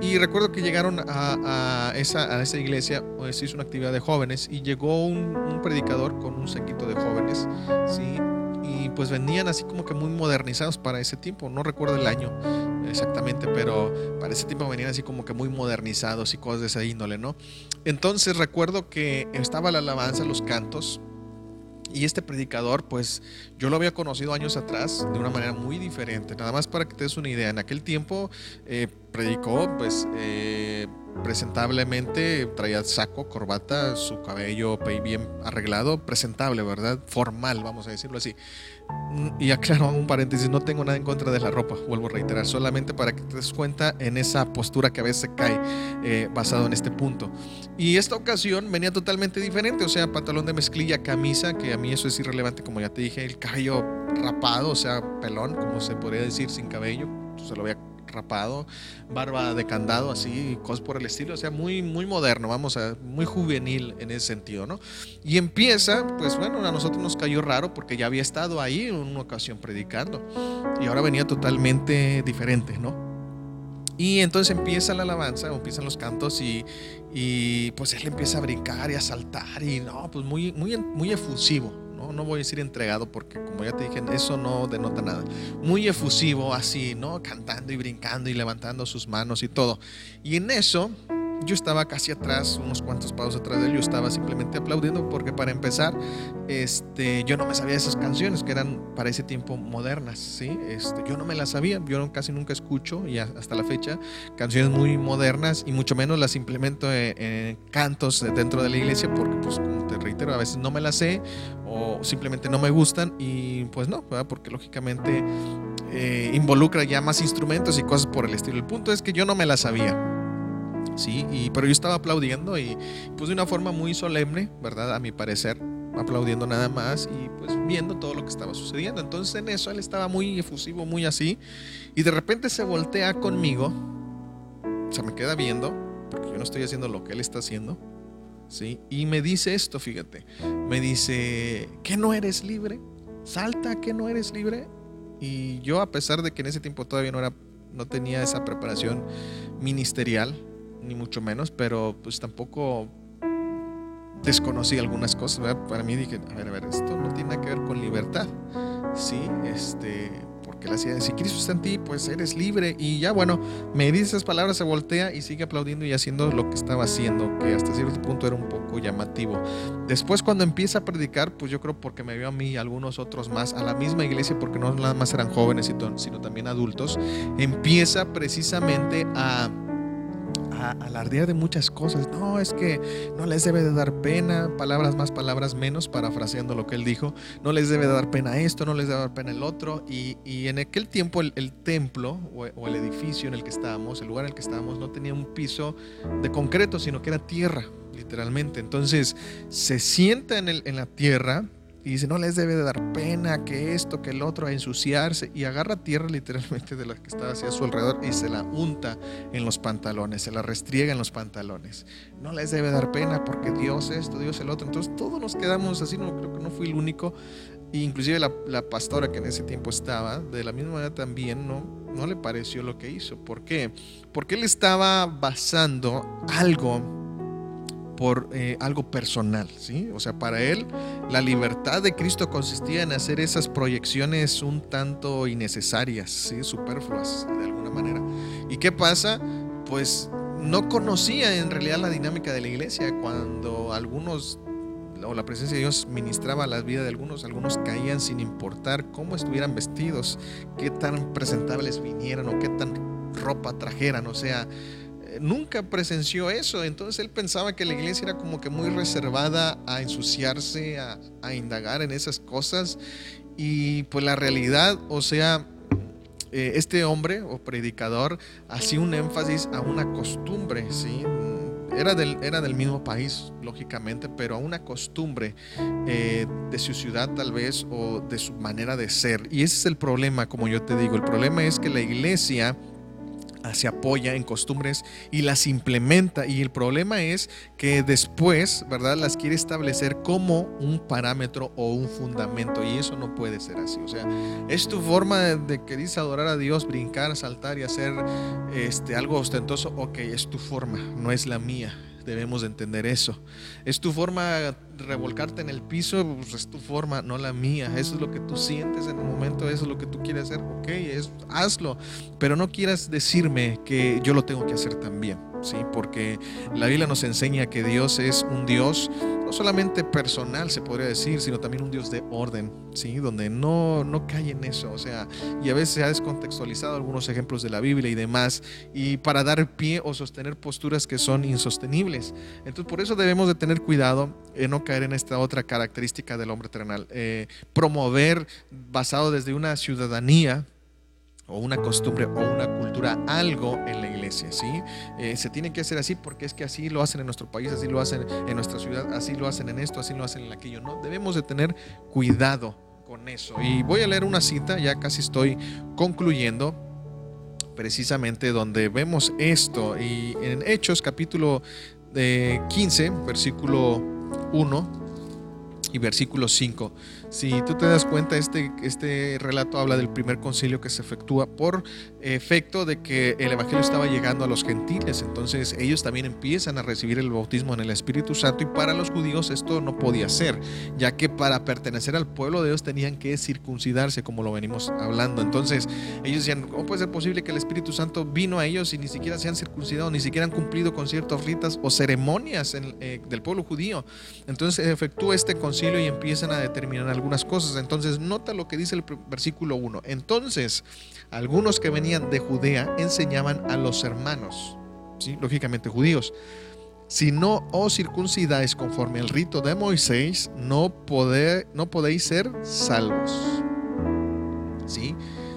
Y recuerdo que llegaron a, esa, iglesia, se hizo una actividad de jóvenes y llegó un, predicador con un sequito de jóvenes, ¿sí? Y pues venían así como que muy modernizados para ese tiempo. No recuerdo el año exactamente, pero para ese tiempo venían así como que muy modernizados y cosas de esa índole, ¿no? Entonces recuerdo que estaba la alabanza, los cantos, y este predicador, pues yo lo había conocido años atrás de una manera muy diferente. Nada más para que te des una idea, en aquel tiempo eh, predicó, pues eh, presentablemente, traía saco, corbata, su cabello bien arreglado, presentable, ¿verdad? Formal, vamos a decirlo así. Y aclaro un paréntesis, no tengo nada en contra de la ropa, vuelvo a reiterar, solamente para que te des cuenta en esa postura que a veces cae eh, basado en este punto. Y esta ocasión venía totalmente diferente, o sea, pantalón de mezclilla, camisa, que a mí eso es irrelevante, como ya te dije, el cabello rapado, o sea, pelón, como se podría decir, sin cabello, se lo voy a rapado, barba de candado, así, cosas por el estilo, o sea, muy, muy moderno, vamos a, muy juvenil en ese sentido, ¿no? Y empieza, pues bueno, a nosotros nos cayó raro porque ya había estado ahí en una ocasión predicando y ahora venía totalmente diferente, ¿no? Y entonces empieza la alabanza, empiezan los cantos y, y, pues él empieza a brincar y a saltar y no, pues muy, muy, muy efusivo, no, voy a decir entregado porque como ya te dije, eso no denota nada. Muy efusivo así, ¿no? Cantando y brincando y levantando sus manos y todo. Y en eso yo estaba casi atrás, unos cuantos pasos atrás de él, yo estaba simplemente aplaudiendo porque para empezar, este, yo no me sabía esas canciones que eran para ese tiempo modernas, ¿sí? Este, yo no me las sabía, yo casi nunca escucho y hasta la fecha canciones muy modernas y mucho menos las implemento en, cantos dentro de la iglesia porque pues como reitero, a veces no me las sé o simplemente no me gustan y pues no, porque lógicamente eh, involucra ya más instrumentos y cosas por el estilo. El punto es que yo no me las sabía. Sí, y, pero yo estaba aplaudiendo y pues de una forma muy solemne, ¿verdad? A mi parecer, aplaudiendo nada más y pues viendo todo lo que estaba sucediendo. Entonces en eso él estaba muy efusivo, muy así, y de repente se voltea conmigo, se me queda viendo, porque yo no estoy haciendo lo que él está haciendo, ¿sí? Y me dice esto, fíjate, me dice, ¿que no eres libre? Salta, que no eres libre. Y yo a pesar de que en ese tiempo todavía no era no tenía esa preparación ministerial, ni mucho menos, pero pues tampoco desconocí algunas cosas. Para mí dije, a ver, a ver, esto no tiene nada que ver con libertad. Sí, este, porque la hacía, si Cristo está en ti, pues eres libre. Y ya bueno, me dice esas palabras, se voltea y sigue aplaudiendo y haciendo lo que estaba haciendo, que hasta cierto punto era un poco llamativo. Después cuando empieza a predicar, pues yo creo porque me vio a mí y algunos otros más a la misma iglesia, porque no nada más eran jóvenes, sino también adultos, empieza precisamente a alardear de muchas cosas. No, es que no les debe de dar pena, palabras más, palabras menos, parafraseando lo que él dijo. No les debe de dar pena esto, no les debe dar pena el otro. Y, en aquel tiempo el, templo o, el edificio en el que estábamos, el lugar en el que estábamos, no tenía un piso de concreto, sino que era tierra, literalmente. Entonces se sienta en, el, en la tierra y dice, no les debe de dar pena que esto, que el otro, a ensuciarse. Y agarra tierra literalmente de la que estaba hacia su alrededor y se la unta en los pantalones, se la restriega en los pantalones. No les debe dar pena porque Dios esto, Dios el otro. Entonces todos nos quedamos así, no creo que no fui el único. E inclusive la, la, pastora que en ese tiempo estaba, de la misma manera también no, no le pareció lo que hizo. ¿Por qué? Porque él estaba basando algo por eh, algo personal, ¿sí? O sea, para él la libertad de Cristo consistía en hacer esas proyecciones un tanto innecesarias, ¿sí? Superfluas, de alguna manera. ¿Y qué pasa? Pues no conocía en realidad la dinámica de la iglesia cuando algunos o la presencia de Dios ministraba la vida de algunos, algunos caían sin importar cómo estuvieran vestidos, qué tan presentables vinieran o qué tan ropa trajeran, o sea, nunca presenció eso, entonces él pensaba que la iglesia era como que muy reservada a ensuciarse, a, indagar en esas cosas Y pues la realidad, o sea, eh, este hombre o predicador hacía un énfasis a una costumbre, ¿sí? Era del, era del mismo país, lógicamente, pero a una costumbre eh, de su ciudad tal vez o de su manera de ser. Y ese es el problema, como yo te digo. El problema es que la iglesia se apoya en costumbres y las implementa y el problema es que después, ¿verdad? Las quiere establecer como un parámetro o un fundamento y eso no puede ser así. O sea, es tu forma de, que dices adorar a Dios, brincar, saltar y hacer este, algo ostentoso. Ok, es tu forma, no es la mía. Debemos de entender eso. Es tu forma revolcarte en el piso, pues es tu forma, no la mía. Eso es lo que tú sientes en el momento, eso es lo que tú quieres hacer. Ok, hazlo. Pero no quieras decirme que yo lo tengo que hacer también. ¿Sí? Porque la Biblia nos enseña que Dios es un Dios no solamente personal, se podría decir, sino también un Dios de orden, ¿sí? Donde no, no cae en eso, o sea, y a veces se ha descontextualizado algunos ejemplos de la Biblia y demás, y para dar pie o sostener posturas que son insostenibles. Entonces, por eso debemos de tener cuidado en no caer en esta otra característica del hombre terrenal, eh, promover basado desde una ciudadanía, o una costumbre o una cultura, algo en la iglesia, ¿sí? Eh, se tiene que hacer así porque es que así lo hacen en nuestro país, así lo hacen en nuestra ciudad, así lo hacen en esto, así lo hacen en aquello, ¿no? Debemos de tener cuidado con eso. Y voy a leer una cita, ya casi estoy concluyendo, precisamente donde vemos esto, y en Hechos capítulo 15, eh, versículo 1 y versículo 5. Si tú te das cuenta, este, este relato habla del primer concilio que se efectúa por efecto de que el Evangelio estaba llegando a los gentiles. Entonces ellos también empiezan a recibir el bautismo en el Espíritu Santo y para los judíos esto no podía ser, ya que para pertenecer al pueblo de Dios tenían que circuncidarse, como lo venimos hablando. Entonces ellos decían, ¿cómo puede ser posible que el Espíritu Santo vino a ellos y ni siquiera se han circuncidado, ni siquiera han cumplido con ciertos ritos o ceremonias eh, del pueblo judío? Entonces efectúa este concilio y empiezan a determinar algunas cosas. Entonces, nota lo que dice el versículo 1. Entonces, algunos que venían de Judea enseñaban a los hermanos, lógicamente judíos, si no os circuncidáis conforme al rito de Moisés, no, no podéis ser salvos.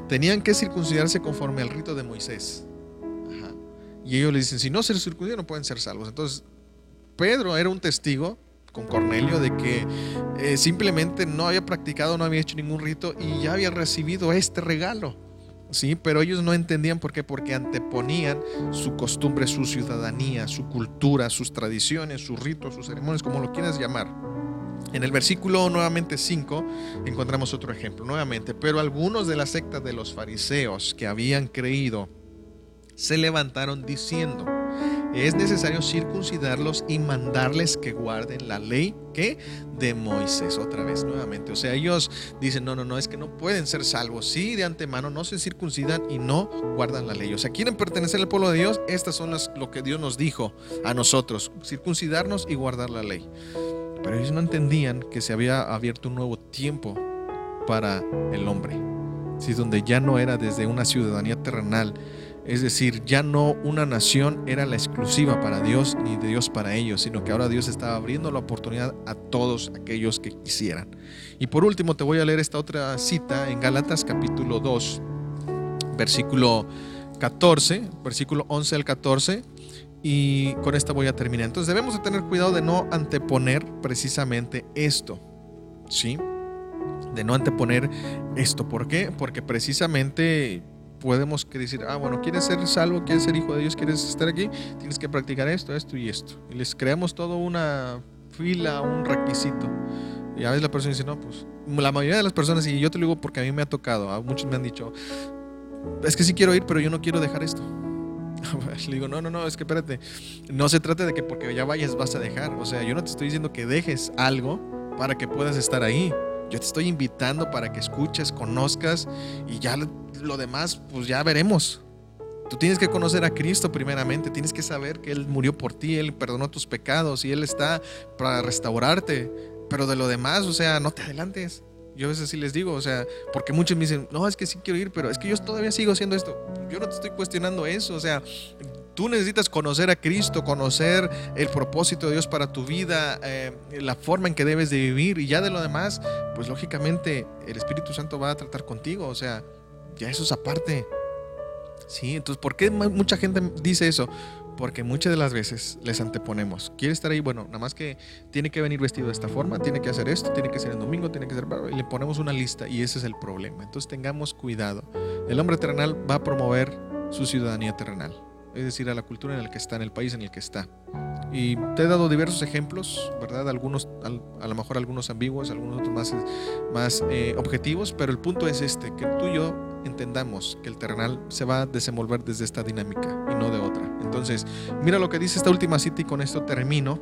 Tenían que circuncidarse conforme al rito de Moisés. Y ellos le dicen, si no se circuncidan no pueden ser salvos. Entonces, Pedro era un testigo con Cornelio de que eh, simplemente no había practicado, no había hecho ningún rito y ya había recibido este regalo. Sí, pero ellos no entendían por qué, porque anteponían su costumbre, su ciudadanía, su cultura, sus tradiciones, sus ritos, sus ceremonias, como lo quieras llamar. En el versículo nuevamente 5 encontramos otro ejemplo, nuevamente, pero algunos de la secta de los fariseos que habían creído se levantaron diciendo, es necesario circuncidarlos y mandarles que guarden la ley que de Moisés otra vez nuevamente. O sea, ellos dicen, no, no, no, es que no pueden ser salvos. Sí, de antemano no se circuncidan y no guardan la ley. O sea, quieren pertenecer al pueblo de Dios. Estas son las, lo que Dios nos dijo a nosotros, circuncidarnos y guardar la ley. Pero ellos no entendían que se había abierto un nuevo tiempo para el hombre. Sí, donde ya no era desde una ciudadanía terrenal, es decir, ya no una nación era la exclusiva para Dios ni de Dios para ellos, sino que ahora Dios estaba abriendo la oportunidad a todos aquellos que quisieran. Y por último te voy a leer esta otra cita en Gálatas capítulo 2, versículo 14, versículo 11 al 14. Y con esta voy a terminar. Entonces debemos de tener cuidado de no anteponer precisamente esto. ¿Sí? De no anteponer esto. ¿Por qué? Porque precisamente podemos decir, ah, bueno, quieres ser salvo, quieres ser hijo de Dios, quieres estar aquí, tienes que practicar esto, esto y esto. Y les creamos todo una fila, un requisito. Y a veces la persona dice, no, pues la mayoría de las personas, y yo te lo digo porque a mí me ha tocado, a muchos me han dicho, es que sí quiero ir, pero yo no quiero dejar esto. Le digo, no, no, no, es que espérate, no se trata de que porque ya vayas vas a dejar. O sea, yo no te estoy diciendo que dejes algo para que puedas estar ahí. Yo te estoy invitando para que escuches, conozcas y ya lo demás, pues ya veremos. Tú tienes que conocer a Cristo primeramente, tienes que saber que Él murió por ti, Él perdonó tus pecados y Él está para restaurarte. Pero de lo demás, o sea, no te adelantes. Yo a veces sí les digo, o sea, porque muchos me dicen, no, es que sí quiero ir, pero es que yo todavía sigo haciendo esto. Yo no te estoy cuestionando eso, o sea, Tú necesitas conocer a Cristo, conocer el propósito de Dios para tu vida, eh, la forma en que debes de vivir y ya de lo demás, pues lógicamente el Espíritu Santo va a tratar contigo, o sea, ya eso es aparte. Sí, entonces, ¿por qué mucha gente dice eso? Porque muchas de las veces les anteponemos. Quiere estar ahí, bueno, nada más que tiene que venir vestido de esta forma, tiene que hacer esto, tiene que ser el domingo, tiene que ser... Y le ponemos una lista y ese es el problema. Entonces tengamos cuidado. El hombre terrenal va a promover su ciudadanía terrenal, es decir, a la cultura en la que está, en el país en el que está. Y te he dado diversos ejemplos, ¿verdad? Algunos, a lo mejor algunos ambiguos, algunos otros más, más eh, objetivos, pero el punto es este, que tú y yo entendamos que el terrenal se va a desenvolver desde esta dinámica y no de otra. Entonces, mira lo que dice esta última cita y con esto termino.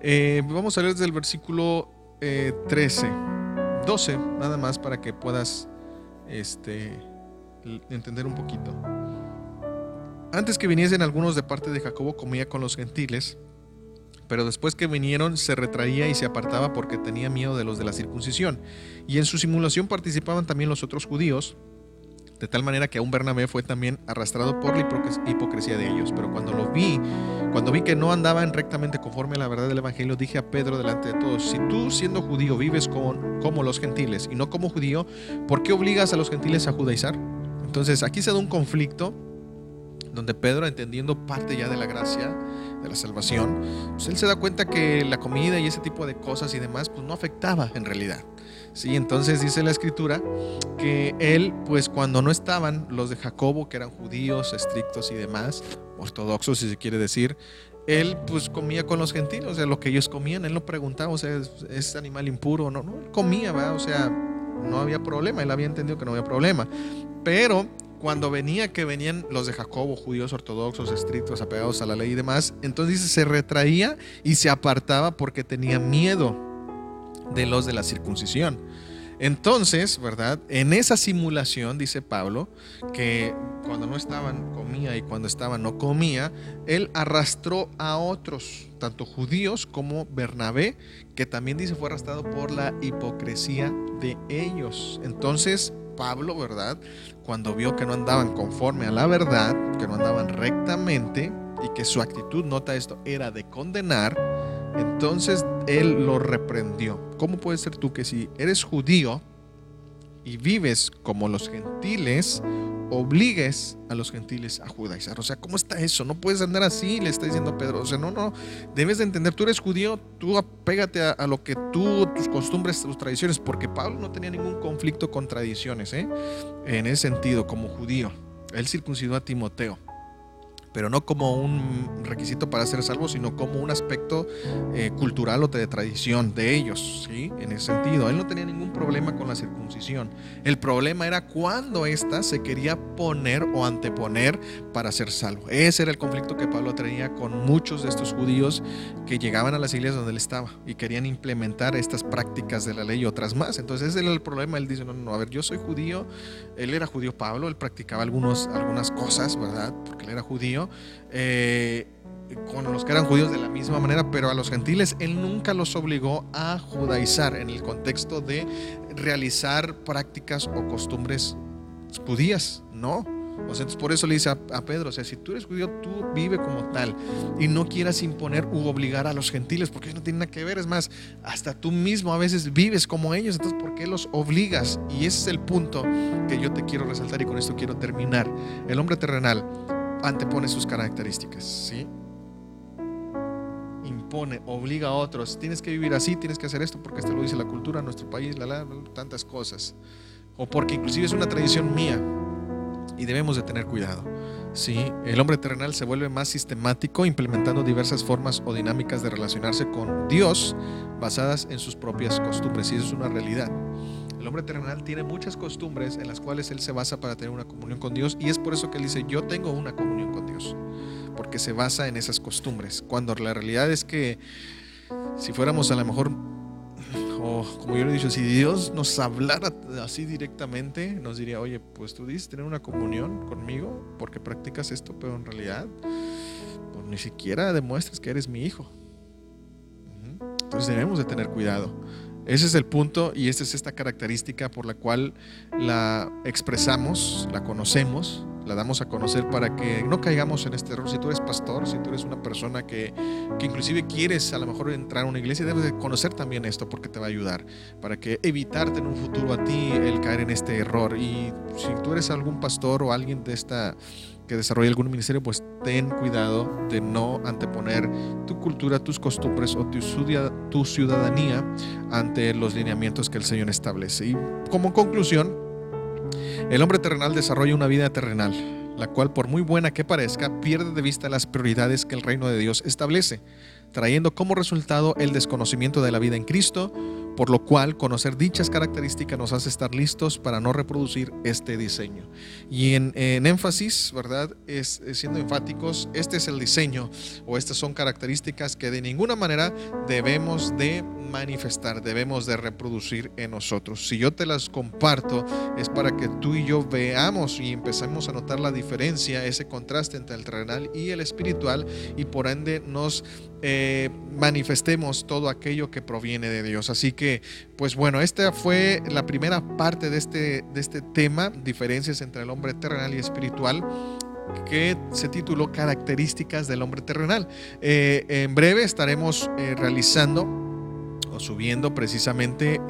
Eh, vamos a leer desde el versículo 13, eh, 12, nada más para que puedas este, entender un poquito. Antes que viniesen algunos de parte de Jacobo comía con los gentiles, pero después que vinieron se retraía y se apartaba porque tenía miedo de los de la circuncisión. Y en su simulación participaban también los otros judíos, de tal manera que aún Bernabé fue también arrastrado por la hipocresía de ellos. Pero cuando lo vi, cuando vi que no andaban rectamente conforme a la verdad del Evangelio, dije a Pedro delante de todos, si tú siendo judío vives con, como los gentiles y no como judío, ¿por qué obligas a los gentiles a judaizar? Entonces aquí se da un conflicto donde Pedro, entendiendo parte ya de la gracia, de la salvación, pues él se da cuenta que la comida y ese tipo de cosas y demás, pues no afectaba en realidad. Sí, entonces dice la escritura que él, pues cuando no estaban los de Jacobo, que eran judíos, estrictos y demás, ortodoxos si se quiere decir, él pues comía con los gentiles, o sea, lo que ellos comían, él no preguntaba, o sea, ¿es, animal impuro? No, no, él comía, ¿verdad? O sea, no había problema, él había entendido que no había problema. Pero cuando venía que venían los de Jacobo, judíos ortodoxos, estrictos, apegados a la ley y demás, entonces se retraía y se apartaba porque tenía miedo de los de la circuncisión. Entonces, ¿verdad? En esa simulación, dice Pablo, que cuando no estaban comía y cuando estaban no comía, él arrastró a otros, tanto judíos como Bernabé, que también dice fue arrastrado por la hipocresía de ellos. Entonces, Pablo, ¿verdad? Cuando vio que no andaban conforme a la verdad, que no andaban rectamente y que su actitud, nota esto, era de condenar, entonces él lo reprendió. ¿Cómo puede ser tú que si eres judío y vives como los gentiles, obligues a los gentiles a judaizar. O sea, ¿cómo está eso? No puedes andar así, le está diciendo Pedro. O sea, no, no, debes de entender, tú eres judío, tú apégate a, lo que tú, tus costumbres, tus tradiciones, porque Pablo no tenía ningún conflicto con tradiciones, ¿eh? En ese sentido, como judío. Él circuncidó a Timoteo pero no como un requisito para ser salvo, sino como un aspecto eh, cultural o de tradición de ellos, ¿sí? En ese sentido, él no tenía ningún problema con la circuncisión. El problema era cuando ésta se quería poner o anteponer para ser salvo. Ese era el conflicto que Pablo tenía con muchos de estos judíos que llegaban a las iglesias donde él estaba y querían implementar estas prácticas de la ley y otras más. Entonces ese era el problema. Él dice, no, no, a ver, yo soy judío, él era judío Pablo, él practicaba algunos, algunas cosas, ¿verdad? Porque él era judío eh, con los que eran judíos de la misma manera, pero a los gentiles él nunca los obligó a judaizar en el contexto de realizar prácticas o costumbres judías, no. O sea, por eso le dice a, Pedro, o sea, si tú eres judío, tú vive como tal y no quieras imponer u obligar a los gentiles, porque eso no tiene nada que ver, es más, hasta tú mismo a veces vives como ellos, entonces ¿por qué los obligas? Y ese es el punto que yo te quiero resaltar y con esto quiero terminar. El hombre terrenal antepone sus características, ¿sí? Impone, obliga a otros, tienes que vivir así, tienes que hacer esto porque esto lo dice la cultura, nuestro país, la, la, tantas cosas. O porque inclusive es una tradición mía y debemos de tener cuidado. Sí, el hombre terrenal se vuelve más sistemático implementando diversas formas o dinámicas de relacionarse con Dios basadas en sus propias costumbres y eso es una realidad. El hombre terrenal tiene muchas costumbres en las cuales él se basa para tener una comunión con Dios y es por eso que él dice, yo tengo una comunión con Dios, porque se basa en esas costumbres, cuando la realidad es que si fuéramos a lo mejor, o como yo le he dicho, si Dios nos hablara así directamente, nos diría, oye, pues tú dices tener una comunión conmigo porque practicas esto, pero en realidad pues, ni siquiera demuestras que eres mi hijo. Entonces debemos de tener cuidado. Ese es el punto y esta es esta característica por la cual la expresamos, la conocemos, la damos a conocer para que no caigamos en este error. Si tú eres pastor, si tú eres una persona que, que inclusive quieres a lo mejor entrar a una iglesia, debes de conocer también esto porque te va a ayudar para que evitarte en un futuro a ti el caer en este error. Y si tú eres algún pastor o alguien de esta que desarrolle algún ministerio, pues ten cuidado de no anteponer tu cultura, tus costumbres o tu ciudadanía ante los lineamientos que el Señor establece. Y como conclusión, el hombre terrenal desarrolla una vida terrenal, la cual por muy buena que parezca, pierde de vista las prioridades que el reino de Dios establece, trayendo como resultado el desconocimiento de la vida en Cristo, por lo cual conocer dichas características nos hace estar listos para no reproducir este diseño. Y en, énfasis, ¿verdad? Es, siendo enfáticos, este es el diseño o estas son características que de ninguna manera debemos de manifestar, debemos de reproducir en nosotros. Si yo te las comparto es para que tú y yo veamos y empecemos a notar la diferencia, ese contraste entre el terrenal y el espiritual y por ende nos eh, manifestemos todo aquello que proviene de Dios. Así que, pues bueno, esta fue la primera parte de este, de este tema, diferencias entre el hombre terrenal y espiritual que se tituló Características del hombre terrenal. Eh, en breve estaremos eh, realizando subiendo precisamente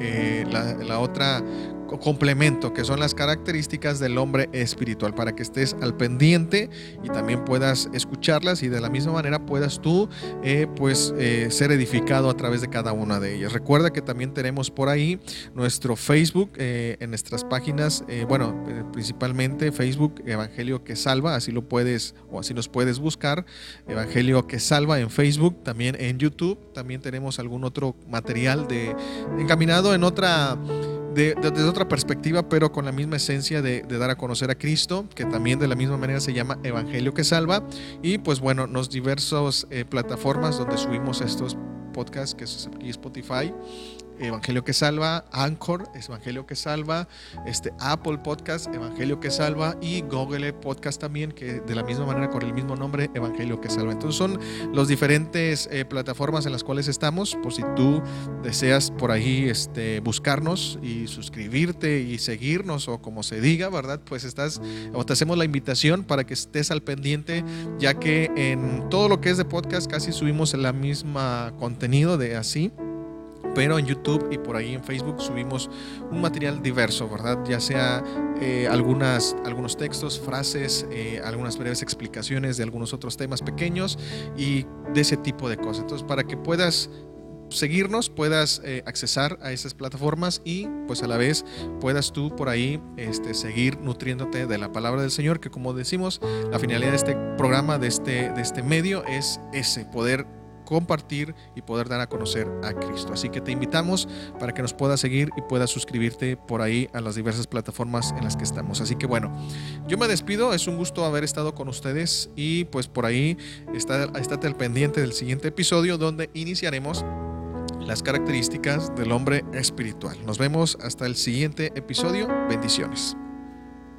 la, otra complemento, que son las características del hombre espiritual, para que estés al pendiente y también puedas escucharlas y de la misma manera puedas tú eh, pues eh, ser edificado a través de cada una de ellas. Recuerda que también tenemos por ahí nuestro Facebook eh, en nuestras páginas, bueno, principalmente Facebook Evangelio que Salva, así lo puedes o así nos puedes buscar, Evangelio que Salva en Facebook, también en YouTube, también tenemos algún otro material de encaminado en otra desde otra perspectiva, pero con la misma esencia de, dar a conocer a Cristo, que también de la misma manera se llama Evangelio que Salva. Y pues bueno, nos diversas eh, plataformas donde subimos estos podcasts, que es Spotify, Evangelio que Salva, Anchor, Evangelio que Salva, este, Apple Podcast, Evangelio que Salva y Google Podcast también, que de la misma manera con el mismo nombre, Evangelio que Salva. Entonces son las diferentes eh, plataformas en las cuales estamos, por si tú deseas por ahí este, buscarnos y suscribirte y seguirnos o como se diga, ¿verdad? Pues estás, o te hacemos la invitación para que estés al pendiente, ya que en todo lo que es de podcast casi subimos el mismo contenido de así pero en YouTube y por ahí en Facebook subimos un material diverso, ¿verdad? Ya sea eh, algunas, algunos textos, frases, eh, algunas breves explicaciones de algunos otros temas pequeños y de ese tipo de cosas. Entonces, para que puedas seguirnos, puedas eh, accesar a esas plataformas y pues a la vez puedas tú por ahí este, seguir nutriéndote de la palabra del Señor, que como decimos, la finalidad de este programa, de este, de este medio es ese, poder compartir y poder dar a conocer a Cristo. Así que te invitamos para que nos puedas seguir y puedas suscribirte por ahí a las diversas plataformas en las que estamos. Así que bueno, yo me despido, es un gusto haber estado con ustedes y pues por ahí está, estate al pendiente del siguiente episodio donde iniciaremos las características del hombre espiritual. Nos vemos hasta el siguiente episodio. Bendiciones.